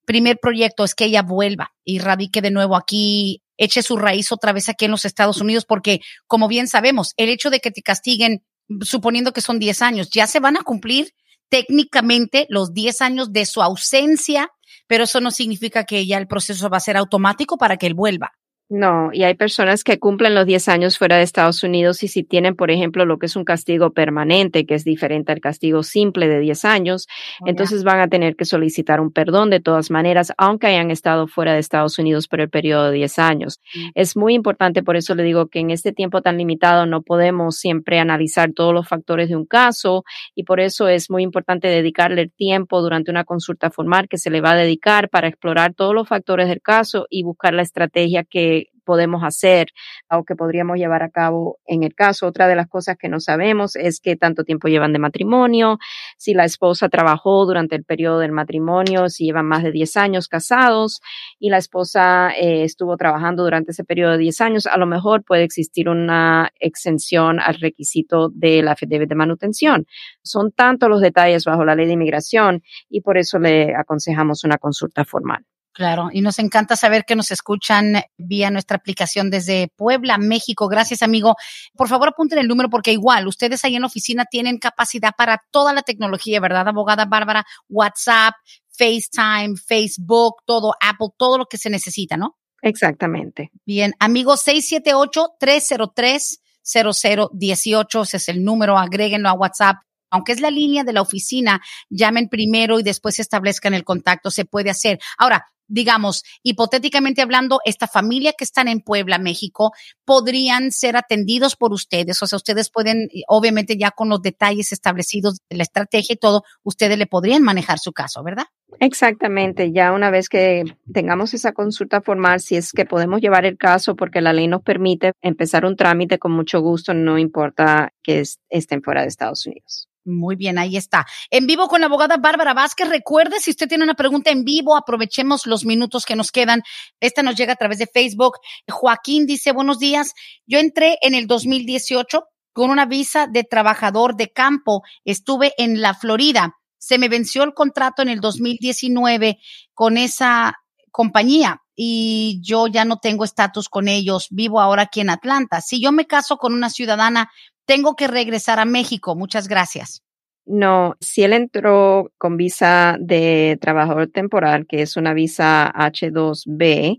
Primer proyecto es que ella vuelva y radique de nuevo aquí, eche su raíz otra vez aquí en los Estados Unidos, porque como bien sabemos, el hecho de que te castiguen, suponiendo que son 10 años, ya se van a cumplir técnicamente los 10 años de su ausencia, pero eso no significa que ya el proceso va a ser automático para que él vuelva. No, y hay personas que cumplen los 10 años fuera de Estados Unidos y si tienen, por ejemplo, lo que es un castigo permanente, que es diferente al castigo simple de 10 años, oh, entonces van a tener que solicitar un perdón de todas maneras, aunque hayan estado fuera de Estados Unidos por el periodo de 10 años. Mm. Es muy importante, por eso le digo que en este tiempo tan limitado no podemos siempre analizar todos los factores de un caso y por eso es muy importante dedicarle el tiempo durante una consulta formal que se le va a dedicar para explorar todos los factores del caso y buscar la estrategia que podemos hacer o que podríamos llevar a cabo en el caso. Otra de las cosas que no sabemos es qué tanto tiempo llevan de matrimonio, si la esposa trabajó durante el periodo del matrimonio, si llevan más de 10 años casados y la esposa eh, estuvo trabajando durante ese periodo de 10 años, a lo mejor puede existir una exención al requisito de la FDB de manutención. Son tantos los detalles bajo la ley de inmigración y por eso le aconsejamos una consulta formal. Claro, y nos encanta saber que nos escuchan vía nuestra aplicación desde Puebla, México. Gracias, amigo. Por favor, apunten el número porque igual ustedes ahí en la oficina tienen capacidad para toda la tecnología, ¿verdad, abogada Bárbara? WhatsApp, FaceTime, Facebook, todo, Apple, todo lo que se necesita, ¿no? Exactamente. Bien, amigo, 678-303-0018, ese es el número, agréguenlo a WhatsApp aunque es la línea de la oficina, llamen primero y después establezcan el contacto, se puede hacer. Ahora, digamos, hipotéticamente hablando, esta familia que están en Puebla, México, podrían ser atendidos por ustedes. O sea, ustedes pueden, obviamente ya con los detalles establecidos la estrategia y todo, ustedes le podrían manejar su caso, ¿verdad? Exactamente, ya una vez que tengamos esa consulta formal, si es que podemos llevar el caso porque la ley nos permite empezar un trámite con mucho gusto, no importa que estén fuera de Estados Unidos. Muy bien, ahí está. En vivo con la abogada Bárbara Vázquez. Recuerde, si usted tiene una pregunta en vivo, aprovechemos los minutos que nos quedan. Esta nos llega a través de Facebook. Joaquín dice, buenos días. Yo entré en el 2018 con una visa de trabajador de campo. Estuve en la Florida. Se me venció el contrato en el 2019 con esa compañía y yo ya no tengo estatus con ellos. Vivo ahora aquí en Atlanta. Si yo me caso con una ciudadana, tengo que regresar a México. Muchas gracias. No, si él entró con visa de trabajador temporal, que es una visa H2B,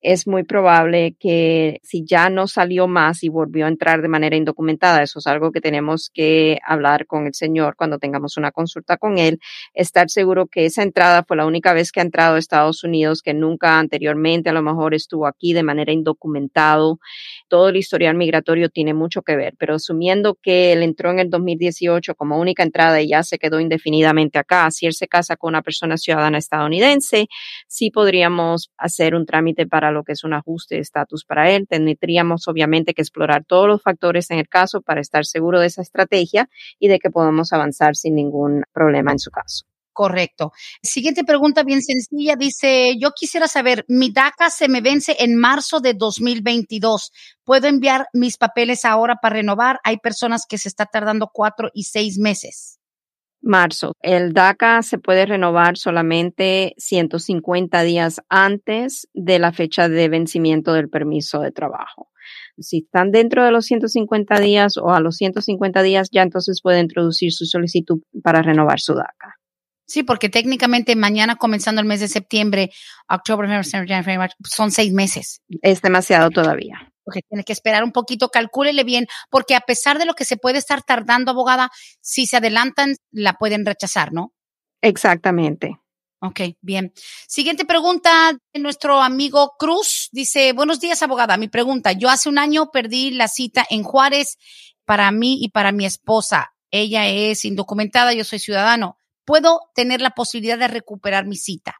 es muy probable que si ya no salió más y volvió a entrar de manera indocumentada, eso es algo que tenemos que hablar con el señor cuando tengamos una consulta con él, estar seguro que esa entrada fue la única vez que ha entrado a Estados Unidos, que nunca anteriormente a lo mejor estuvo aquí de manera indocumentado. Todo el historial migratorio tiene mucho que ver, pero asumiendo que él entró en el 2018 como única entrada y ya se quedó indefinidamente acá, si él se casa con una persona ciudadana estadounidense, sí podríamos hacer un trámite para lo que es un ajuste de estatus para él. Tendríamos obviamente que explorar todos los factores en el caso para estar seguro de esa estrategia y de que podamos avanzar sin ningún problema en su caso. Correcto. Siguiente pregunta bien sencilla. Dice, yo quisiera saber, mi DACA se me vence en marzo de 2022. ¿Puedo enviar mis papeles ahora para renovar? Hay personas que se está tardando cuatro y seis meses marzo. El DACA se puede renovar solamente 150 días antes de la fecha de vencimiento del permiso de trabajo. Si están dentro de los 150 días o a los 150 días, ya entonces puede introducir su solicitud para renovar su DACA. Sí, porque técnicamente mañana comenzando el mes de septiembre, octubre, son seis meses. Es demasiado todavía porque tiene que esperar un poquito, calcúlele bien, porque a pesar de lo que se puede estar tardando, abogada, si se adelantan, la pueden rechazar, ¿no? Exactamente. Ok, bien. Siguiente pregunta de nuestro amigo Cruz. Dice, buenos días, abogada. Mi pregunta, yo hace un año perdí la cita en Juárez para mí y para mi esposa. Ella es indocumentada, yo soy ciudadano. ¿Puedo tener la posibilidad de recuperar mi cita?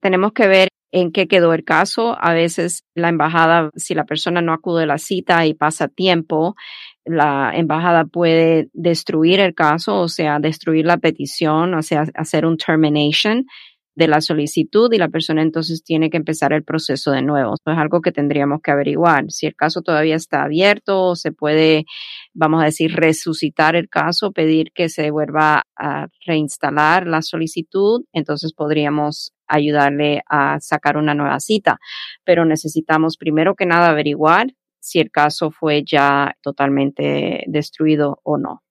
Tenemos que ver en qué quedó el caso. A veces la embajada, si la persona no acude a la cita y pasa tiempo, la embajada puede destruir el caso, o sea, destruir la petición, o sea, hacer un termination de la solicitud y la persona entonces tiene que empezar el proceso de nuevo. Eso es algo que tendríamos que averiguar. Si el caso todavía está abierto, se puede, vamos a decir, resucitar el caso, pedir que se vuelva a reinstalar la solicitud, entonces podríamos ayudarle a sacar una nueva cita. Pero necesitamos primero que nada averiguar si el caso fue ya totalmente destruido o no.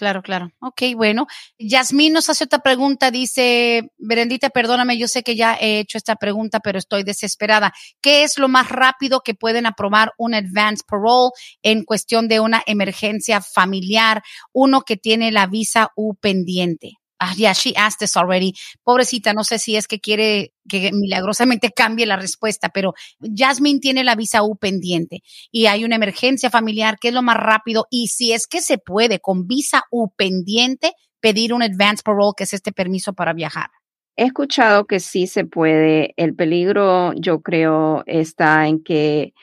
Claro, claro. Ok, bueno. Yasmín nos hace otra pregunta. Dice, Berendita, perdóname, yo sé que ya he hecho esta pregunta, pero estoy desesperada. ¿Qué es lo más rápido que pueden aprobar un advance parole en cuestión de una emergencia familiar? Uno que tiene la visa U pendiente. Ah, yeah, she asked this already. Pobrecita, no sé si es que quiere que milagrosamente cambie la respuesta, pero Jasmine tiene la visa U pendiente y hay una emergencia familiar, que es lo más rápido? Y si es que se puede con visa U pendiente pedir un advance parole, que es este permiso para viajar. He escuchado que sí se puede. El peligro, yo creo, está en que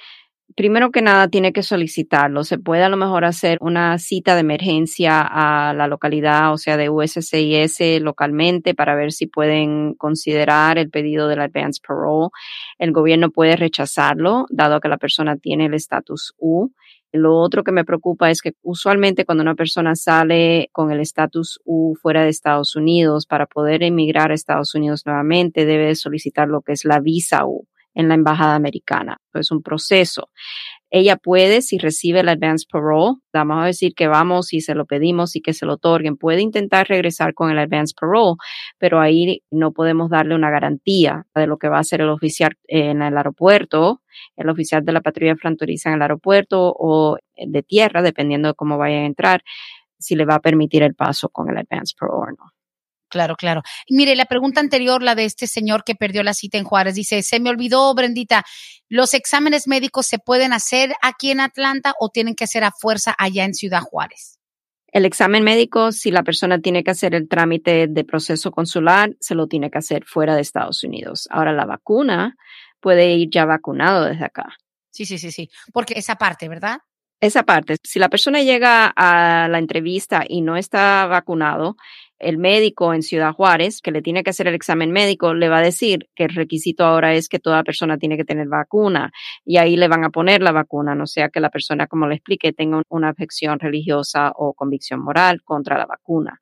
primero que nada tiene que solicitarlo. Se puede a lo mejor hacer una cita de emergencia a la localidad, o sea, de USCIS localmente para ver si pueden considerar el pedido del advance parole. El gobierno puede rechazarlo, dado que la persona tiene el estatus U. Lo otro que me preocupa es que usualmente cuando una persona sale con el estatus U fuera de Estados Unidos, para poder emigrar a Estados Unidos nuevamente, debe solicitar lo que es la visa U en la embajada americana. Es un proceso. Ella puede, si recibe el advance parole, vamos a decir que vamos y se lo pedimos y que se lo otorguen, puede intentar regresar con el advance parole, pero ahí no podemos darle una garantía de lo que va a hacer el oficial en el aeropuerto, el oficial de la patrulla fronteriza en el aeropuerto o de tierra, dependiendo de cómo vaya a entrar, si le va a permitir el paso con el advance parole o no. Claro, claro. Mire, la pregunta anterior, la de este señor que perdió la cita en Juárez, dice, se me olvidó, Brendita, ¿los exámenes médicos se pueden hacer aquí en Atlanta o tienen que hacer a fuerza allá en Ciudad Juárez? El examen médico, si la persona tiene que hacer el trámite de proceso consular, se lo tiene que hacer fuera de Estados Unidos. Ahora la vacuna puede ir ya vacunado desde acá. Sí, sí, sí, sí. Porque esa parte, ¿verdad? Esa parte. Si la persona llega a la entrevista y no está vacunado, el médico en Ciudad Juárez, que le tiene que hacer el examen médico, le va a decir que el requisito ahora es que toda persona tiene que tener vacuna y ahí le van a poner la vacuna, no sea que la persona, como le explique, tenga una afección religiosa o convicción moral contra la vacuna.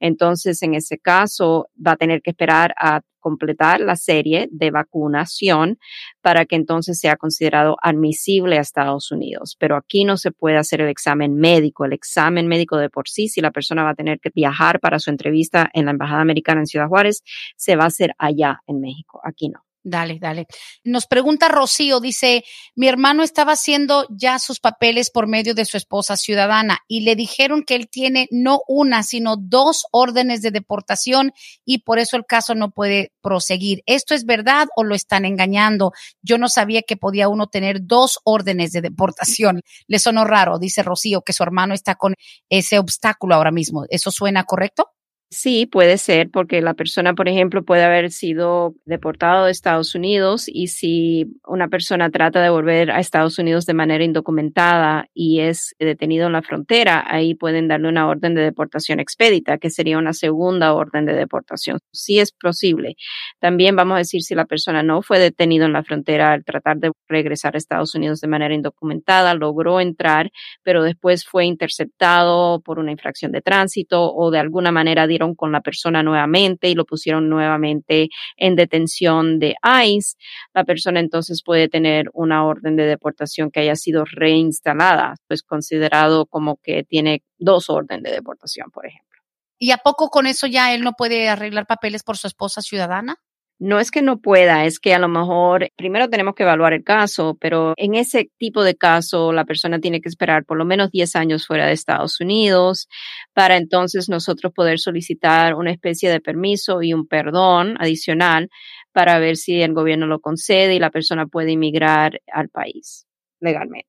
Entonces, en ese caso, va a tener que esperar a completar la serie de vacunación para que entonces sea considerado admisible a Estados Unidos. Pero aquí no se puede hacer el examen médico. El examen médico de por sí, si la persona va a tener que viajar para su entrevista en la Embajada Americana en Ciudad Juárez, se va a hacer allá en México. Aquí no. Dale, dale. Nos pregunta Rocío, dice, mi hermano estaba haciendo ya sus papeles por medio de su esposa ciudadana y le dijeron que él tiene no una, sino dos órdenes de deportación y por eso el caso no puede proseguir. ¿Esto es verdad o lo están engañando? Yo no sabía que podía uno tener dos órdenes de deportación. Le sonó raro, dice Rocío, que su hermano está con ese obstáculo ahora mismo. ¿Eso suena correcto? Sí, puede ser, porque la persona, por ejemplo, puede haber sido deportado de Estados Unidos y si una persona trata de volver a Estados Unidos de manera indocumentada y es detenido en la frontera, ahí pueden darle una orden de deportación expedita, que sería una segunda orden de deportación. Sí es posible. También vamos a decir si la persona no fue detenido en la frontera al tratar de regresar a Estados Unidos de manera indocumentada, logró entrar, pero después fue interceptado por una infracción de tránsito o de alguna manera con la persona nuevamente y lo pusieron nuevamente en detención de ICE, la persona entonces puede tener una orden de deportación que haya sido reinstalada, pues considerado como que tiene dos órdenes de deportación, por ejemplo. ¿Y a poco con eso ya él no puede arreglar papeles por su esposa ciudadana? No es que no pueda, es que a lo mejor primero tenemos que evaluar el caso, pero en ese tipo de caso la persona tiene que esperar por lo menos 10 años fuera de Estados Unidos para entonces nosotros poder solicitar una especie de permiso y un perdón adicional para ver si el gobierno lo concede y la persona puede inmigrar al país legalmente.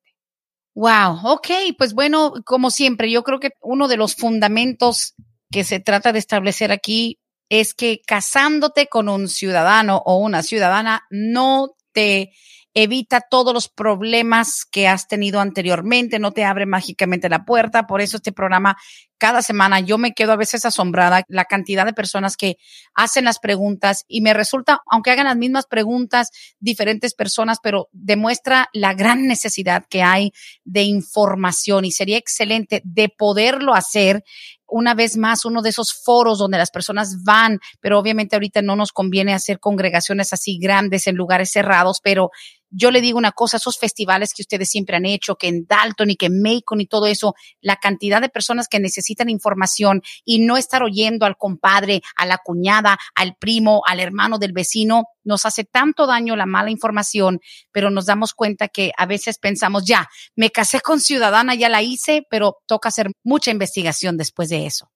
Wow, ok, pues bueno, como siempre, yo creo que uno de los fundamentos que se trata de establecer aquí es que casándote con un ciudadano o una ciudadana no te evita todos los problemas que has tenido anteriormente, no te abre mágicamente la puerta. Por eso este programa cada semana yo me quedo a veces asombrada la cantidad de personas que hacen las preguntas y me resulta, aunque hagan las mismas preguntas diferentes personas, pero demuestra la gran necesidad que hay de información y sería excelente de poderlo hacer una vez más uno de esos foros donde las personas van, pero obviamente ahorita no nos conviene hacer congregaciones así grandes en lugares cerrados, pero yo le digo una cosa, esos festivales que ustedes siempre han hecho, que en Dalton y que en Macon y todo eso, la cantidad de personas que necesitan información y no estar oyendo al compadre, a la cuñada, al primo, al hermano del vecino, nos hace tanto daño la mala información, pero nos damos cuenta que a veces pensamos, ya, me casé con ciudadana, ya la hice, pero toca hacer mucha investigación después de eso.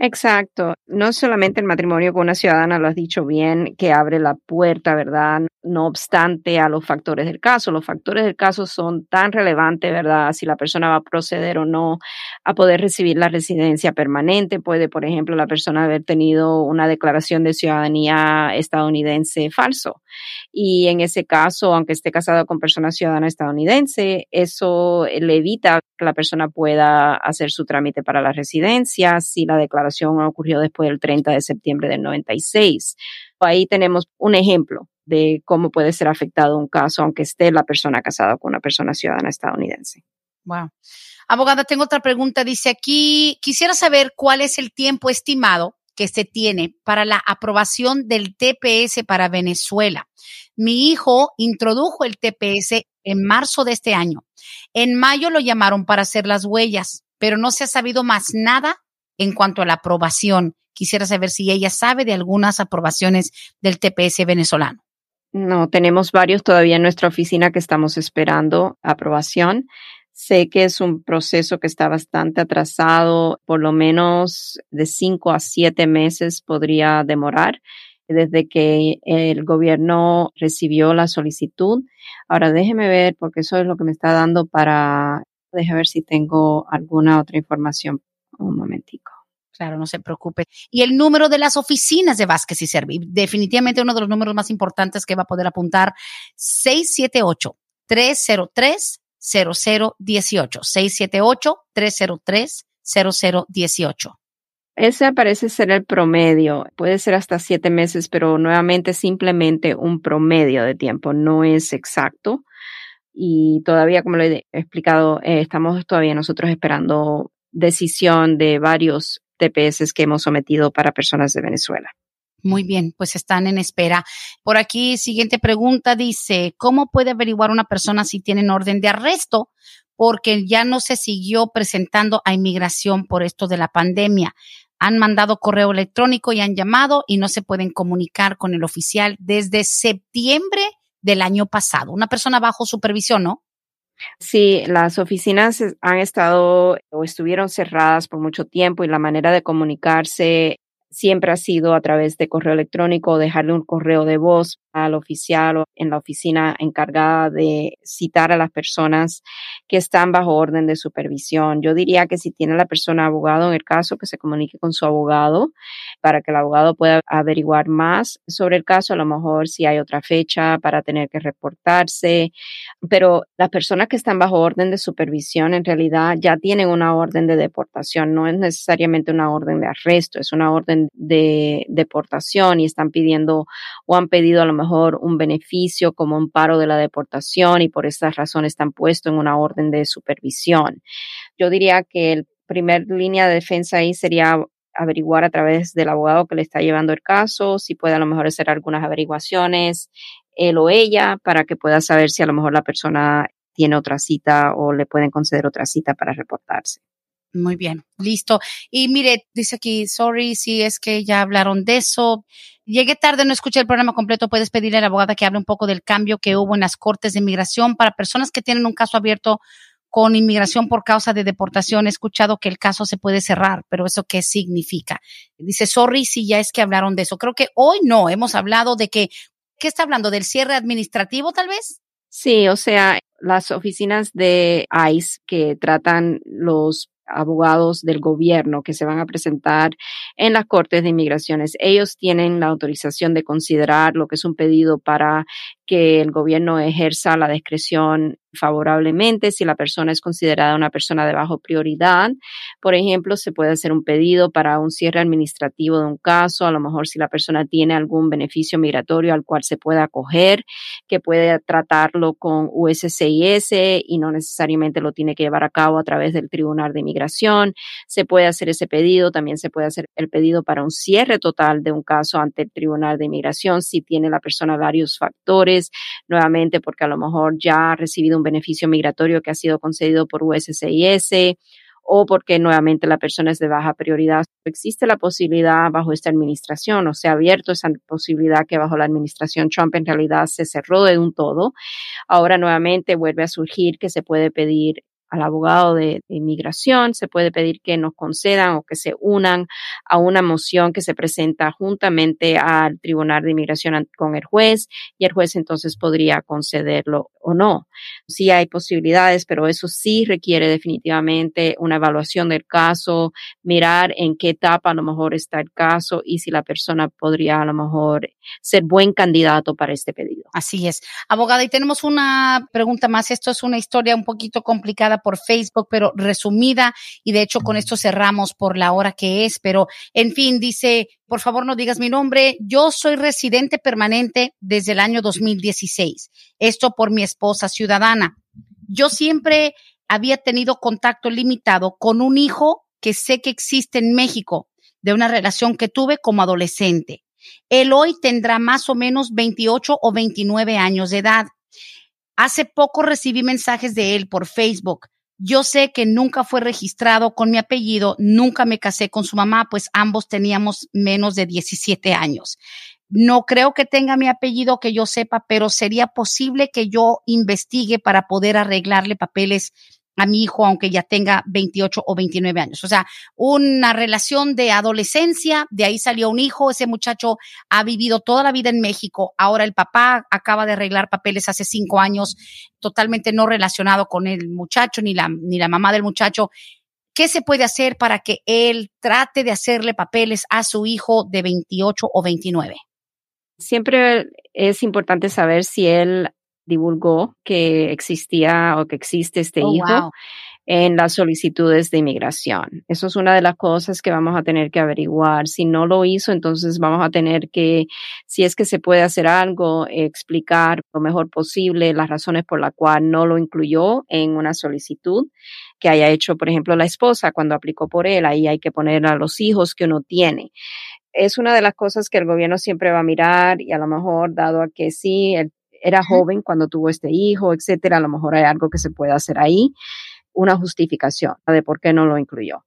Exacto. No solamente el matrimonio con una ciudadana, lo has dicho bien, que abre la puerta, ¿verdad? No obstante a los factores del caso. Los factores del caso son tan relevantes, ¿verdad? Si la persona va a proceder o no a poder recibir la residencia permanente. Puede, por ejemplo, la persona haber tenido una declaración de ciudadanía estadounidense falso. Y en ese caso, aunque esté casado con persona ciudadana estadounidense, eso le evita que la persona pueda hacer su trámite para la residencia si la declaración ocurrió después del 30 de septiembre del 96. Ahí tenemos un ejemplo de cómo puede ser afectado un caso, aunque esté la persona casada con una persona ciudadana estadounidense. Wow. Abogada, tengo otra pregunta. Dice aquí, quisiera saber cuál es el tiempo estimado que se tiene para la aprobación del TPS para Venezuela. Mi hijo introdujo el TPS en marzo de este año. En mayo lo llamaron para hacer las huellas, pero no se ha sabido más nada en cuanto a la aprobación. Quisiera saber si ella sabe de algunas aprobaciones del TPS venezolano. No, tenemos varios todavía en nuestra oficina que estamos esperando aprobación. Sé que es un proceso que está bastante atrasado, por lo menos de cinco a siete meses podría demorar desde que el gobierno recibió la solicitud. Ahora déjeme ver, porque eso es lo que me está dando para, déjeme ver si tengo alguna otra información un momentico. Claro, no se preocupe. Y el número de las oficinas de Vázquez y Servi, definitivamente uno de los números más importantes que va a poder apuntar, 678-303-0018. 678-303-0018. Ese parece ser el promedio. Puede ser hasta siete meses, pero nuevamente simplemente un promedio de tiempo. No es exacto. Y todavía, como lo he explicado, eh, estamos todavía nosotros esperando decisión de varios TPS que hemos sometido para personas de Venezuela. Muy bien, pues están en espera. Por aquí, siguiente pregunta dice, ¿cómo puede averiguar una persona si tienen orden de arresto? Porque ya no se siguió presentando a inmigración por esto de la pandemia. Han mandado correo electrónico y han llamado y no se pueden comunicar con el oficial desde septiembre del año pasado. Una persona bajo supervisión, ¿no? Sí, las oficinas han estado o estuvieron cerradas por mucho tiempo y la manera de comunicarse siempre ha sido a través de correo electrónico dejarle un correo de voz al oficial o en la oficina encargada de citar a las personas que están bajo orden de supervisión. Yo diría que si tiene la persona abogado en el caso, que se comunique con su abogado para que el abogado pueda averiguar más sobre el caso, a lo mejor si hay otra fecha para tener que reportarse. Pero las personas que están bajo orden de supervisión en realidad ya tienen una orden de deportación, no es necesariamente una orden de arresto, es una orden de deportación y están pidiendo o han pedido a lo mejor un beneficio como un paro de la deportación y por estas razones están puestos en una orden de supervisión. Yo diría que el primer línea de defensa ahí sería averiguar a través del abogado que le está llevando el caso, si puede a lo mejor hacer algunas averiguaciones, él o ella, para que pueda saber si a lo mejor la persona tiene otra cita o le pueden conceder otra cita para reportarse. Muy bien, listo. Y mire, dice aquí, sorry si es que ya hablaron de eso. Llegué tarde, no escuché el programa completo. Puedes pedirle a la abogada que hable un poco del cambio que hubo en las cortes de inmigración para personas que tienen un caso abierto con inmigración por causa de deportación. He escuchado que el caso se puede cerrar, pero ¿eso qué significa? Dice, sorry si ya es que hablaron de eso. Creo que hoy no, hemos hablado de que, ¿qué está hablando? ¿Del cierre administrativo tal vez? Sí, o sea, las oficinas de ICE que tratan los abogados del gobierno que se van a presentar en las Cortes de Inmigraciones. Ellos tienen la autorización de considerar lo que es un pedido para que el gobierno ejerza la discreción favorablemente si la persona es considerada una persona de bajo prioridad. Por ejemplo, se puede hacer un pedido para un cierre administrativo de un caso, a lo mejor si la persona tiene algún beneficio migratorio al cual se pueda acoger, que puede tratarlo con USCIS y no necesariamente lo tiene que llevar a cabo a través del Tribunal de Inmigración. Se puede hacer ese pedido, también se puede hacer el pedido para un cierre total de un caso ante el Tribunal de Inmigración si tiene la persona varios factores nuevamente porque a lo mejor ya ha recibido un beneficio migratorio que ha sido concedido por USCIS o porque nuevamente la persona es de baja prioridad. Existe la posibilidad bajo esta administración, o se ha abierto esa posibilidad que bajo la administración Trump en realidad se cerró de un todo. Ahora nuevamente vuelve a surgir que se puede pedir al abogado de, inmigración, se puede pedir que nos concedan o que se unan a una moción que se presenta juntamente al Tribunal de Inmigración con el juez y el juez entonces podría concederlo o no. Sí hay posibilidades, pero eso sí requiere definitivamente una evaluación del caso, mirar en qué etapa a lo mejor está el caso y si la persona podría a lo mejor ser buen candidato para este pedido. Así es. Abogada, y tenemos una pregunta más. Esto es una historia un poquito complicada por Facebook, pero resumida y de hecho con esto cerramos por la hora que es, pero en fin, dice, por favor no digas mi nombre, yo soy residente permanente desde el año 2016, esto por mi esposa ciudadana. Yo siempre había tenido contacto limitado con un hijo que sé que existe en México de una relación que tuve como adolescente. Él hoy tendrá más o menos 28 o 29 años de edad. Hace poco recibí mensajes de él por Facebook. Yo sé que nunca fue registrado con mi apellido, nunca me casé con su mamá, pues ambos teníamos menos de 17 años. No creo que tenga mi apellido que yo sepa, pero sería posible que yo investigue para poder arreglarle papeles a mi hijo, aunque ya tenga 28 o 29 años. O sea, una relación de adolescencia, de ahí salió un hijo, ese muchacho ha vivido toda la vida en México, ahora el papá acaba de arreglar papeles hace cinco años, totalmente no relacionado con el muchacho ni la, ni la mamá del muchacho. ¿Qué se puede hacer para que él trate de hacerle papeles a su hijo de 28 o 29? Siempre es importante saber si él divulgó que existía o que existe este oh, hijo en las solicitudes de inmigración. Eso es una de las cosas que vamos a tener que averiguar. Si no lo hizo, entonces vamos a tener que, si es que se puede hacer algo, explicar lo mejor posible las razones por las cuales no lo incluyó en una solicitud que haya hecho, por ejemplo, la esposa cuando aplicó por él. Ahí hay que poner a los hijos que uno tiene es una de las cosas que el gobierno siempre va a mirar y a lo mejor dado a que sí, el era joven cuando tuvo este hijo, etcétera, a lo mejor hay algo que se puede hacer ahí, una justificación de por qué no lo incluyó.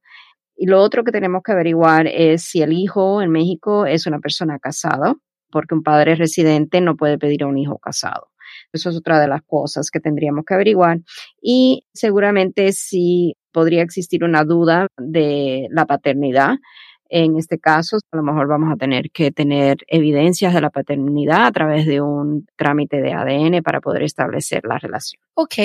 Y lo otro que tenemos que averiguar es si el hijo en México es una persona casada, porque un padre residente no puede pedir a un hijo casado. Eso es otra de las cosas que tendríamos que averiguar. Y seguramente si podría existir una duda de la paternidad, en este caso, a lo mejor vamos a tener que tener evidencias de la paternidad a través de un trámite de ADN para poder establecer la relación. Ok.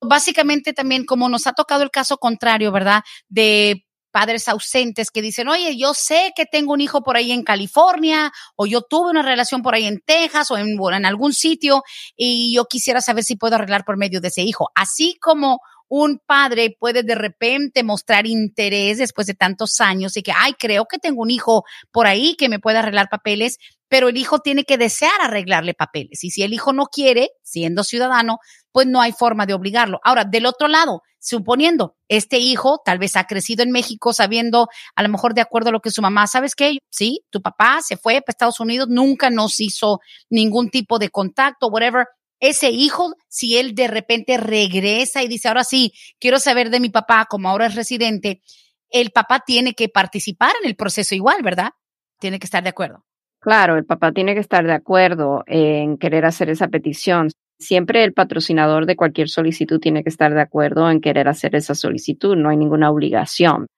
Básicamente también como nos ha tocado el caso contrario, ¿verdad? De padres ausentes que dicen, oye, yo sé que tengo un hijo por ahí en California, o yo tuve una relación por ahí en Texas, o en, en algún sitio, y yo quisiera saber si puedo arreglar por medio de ese hijo. Así como un padre puede de repente mostrar interés después de tantos años y que, ay, creo que tengo un hijo por ahí que me puede arreglar papeles, pero el hijo tiene que desear arreglarle papeles. Y si el hijo no quiere, siendo ciudadano, pues no hay forma de obligarlo. Ahora, del otro lado, suponiendo este hijo tal vez ha crecido en México sabiendo, a lo mejor de acuerdo a lo que su mamá, ¿sabes qué? Sí, tu papá se fue para Estados Unidos, nunca nos hizo ningún tipo de contacto, whatever ese hijo, si él de repente regresa y dice, ahora sí, quiero saber de mi papá, como ahora es residente, el papá tiene que participar en el proceso igual, ¿verdad? Tiene que estar de acuerdo. Claro, el papá tiene que estar de acuerdo en querer hacer esa petición. Siempre el patrocinador de cualquier solicitud tiene que estar de acuerdo en querer hacer esa solicitud. No hay ninguna obligación,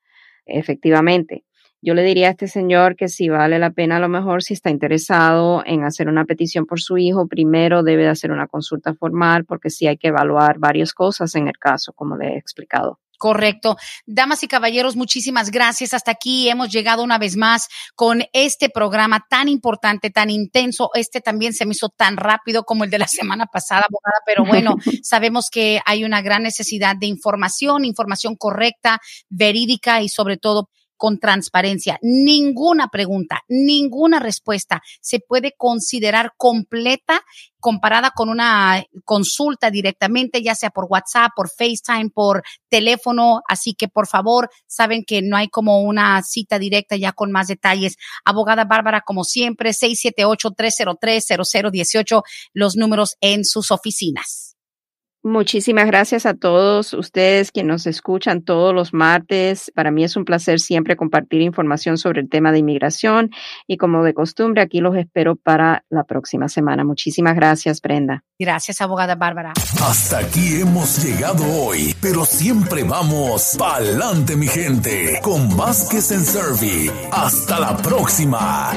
efectivamente. Yo le diría a este señor que si vale la pena, a lo mejor si está interesado en hacer una petición por su hijo, primero debe de hacer una consulta formal porque sí hay que evaluar varias cosas en el caso, como le he explicado. Correcto. Damas y caballeros, muchísimas gracias. Hasta aquí hemos llegado una vez más con este programa tan importante, tan intenso. Este también se me hizo tan rápido como el de la semana pasada, abogada, pero bueno, sabemos que hay una gran necesidad de información, información correcta, verídica y sobre todo con transparencia. Ninguna pregunta, ninguna respuesta se puede considerar completa comparada con una consulta directamente, ya sea por WhatsApp, por FaceTime, por teléfono. Así que por favor, saben que no hay como una cita directa ya con más detalles. Abogada Bárbara, como siempre, 678-303-0018, los números en sus oficinas. Muchísimas gracias a todos ustedes que nos escuchan todos los martes. Para mí es un placer siempre compartir información sobre el tema de inmigración y como de costumbre aquí los espero para la próxima semana. Muchísimas gracias, Brenda. Gracias, abogada Bárbara. Hasta aquí hemos llegado hoy, pero siempre vamos pa'lante, mi gente, con Vázquez en Servi. Hasta la próxima.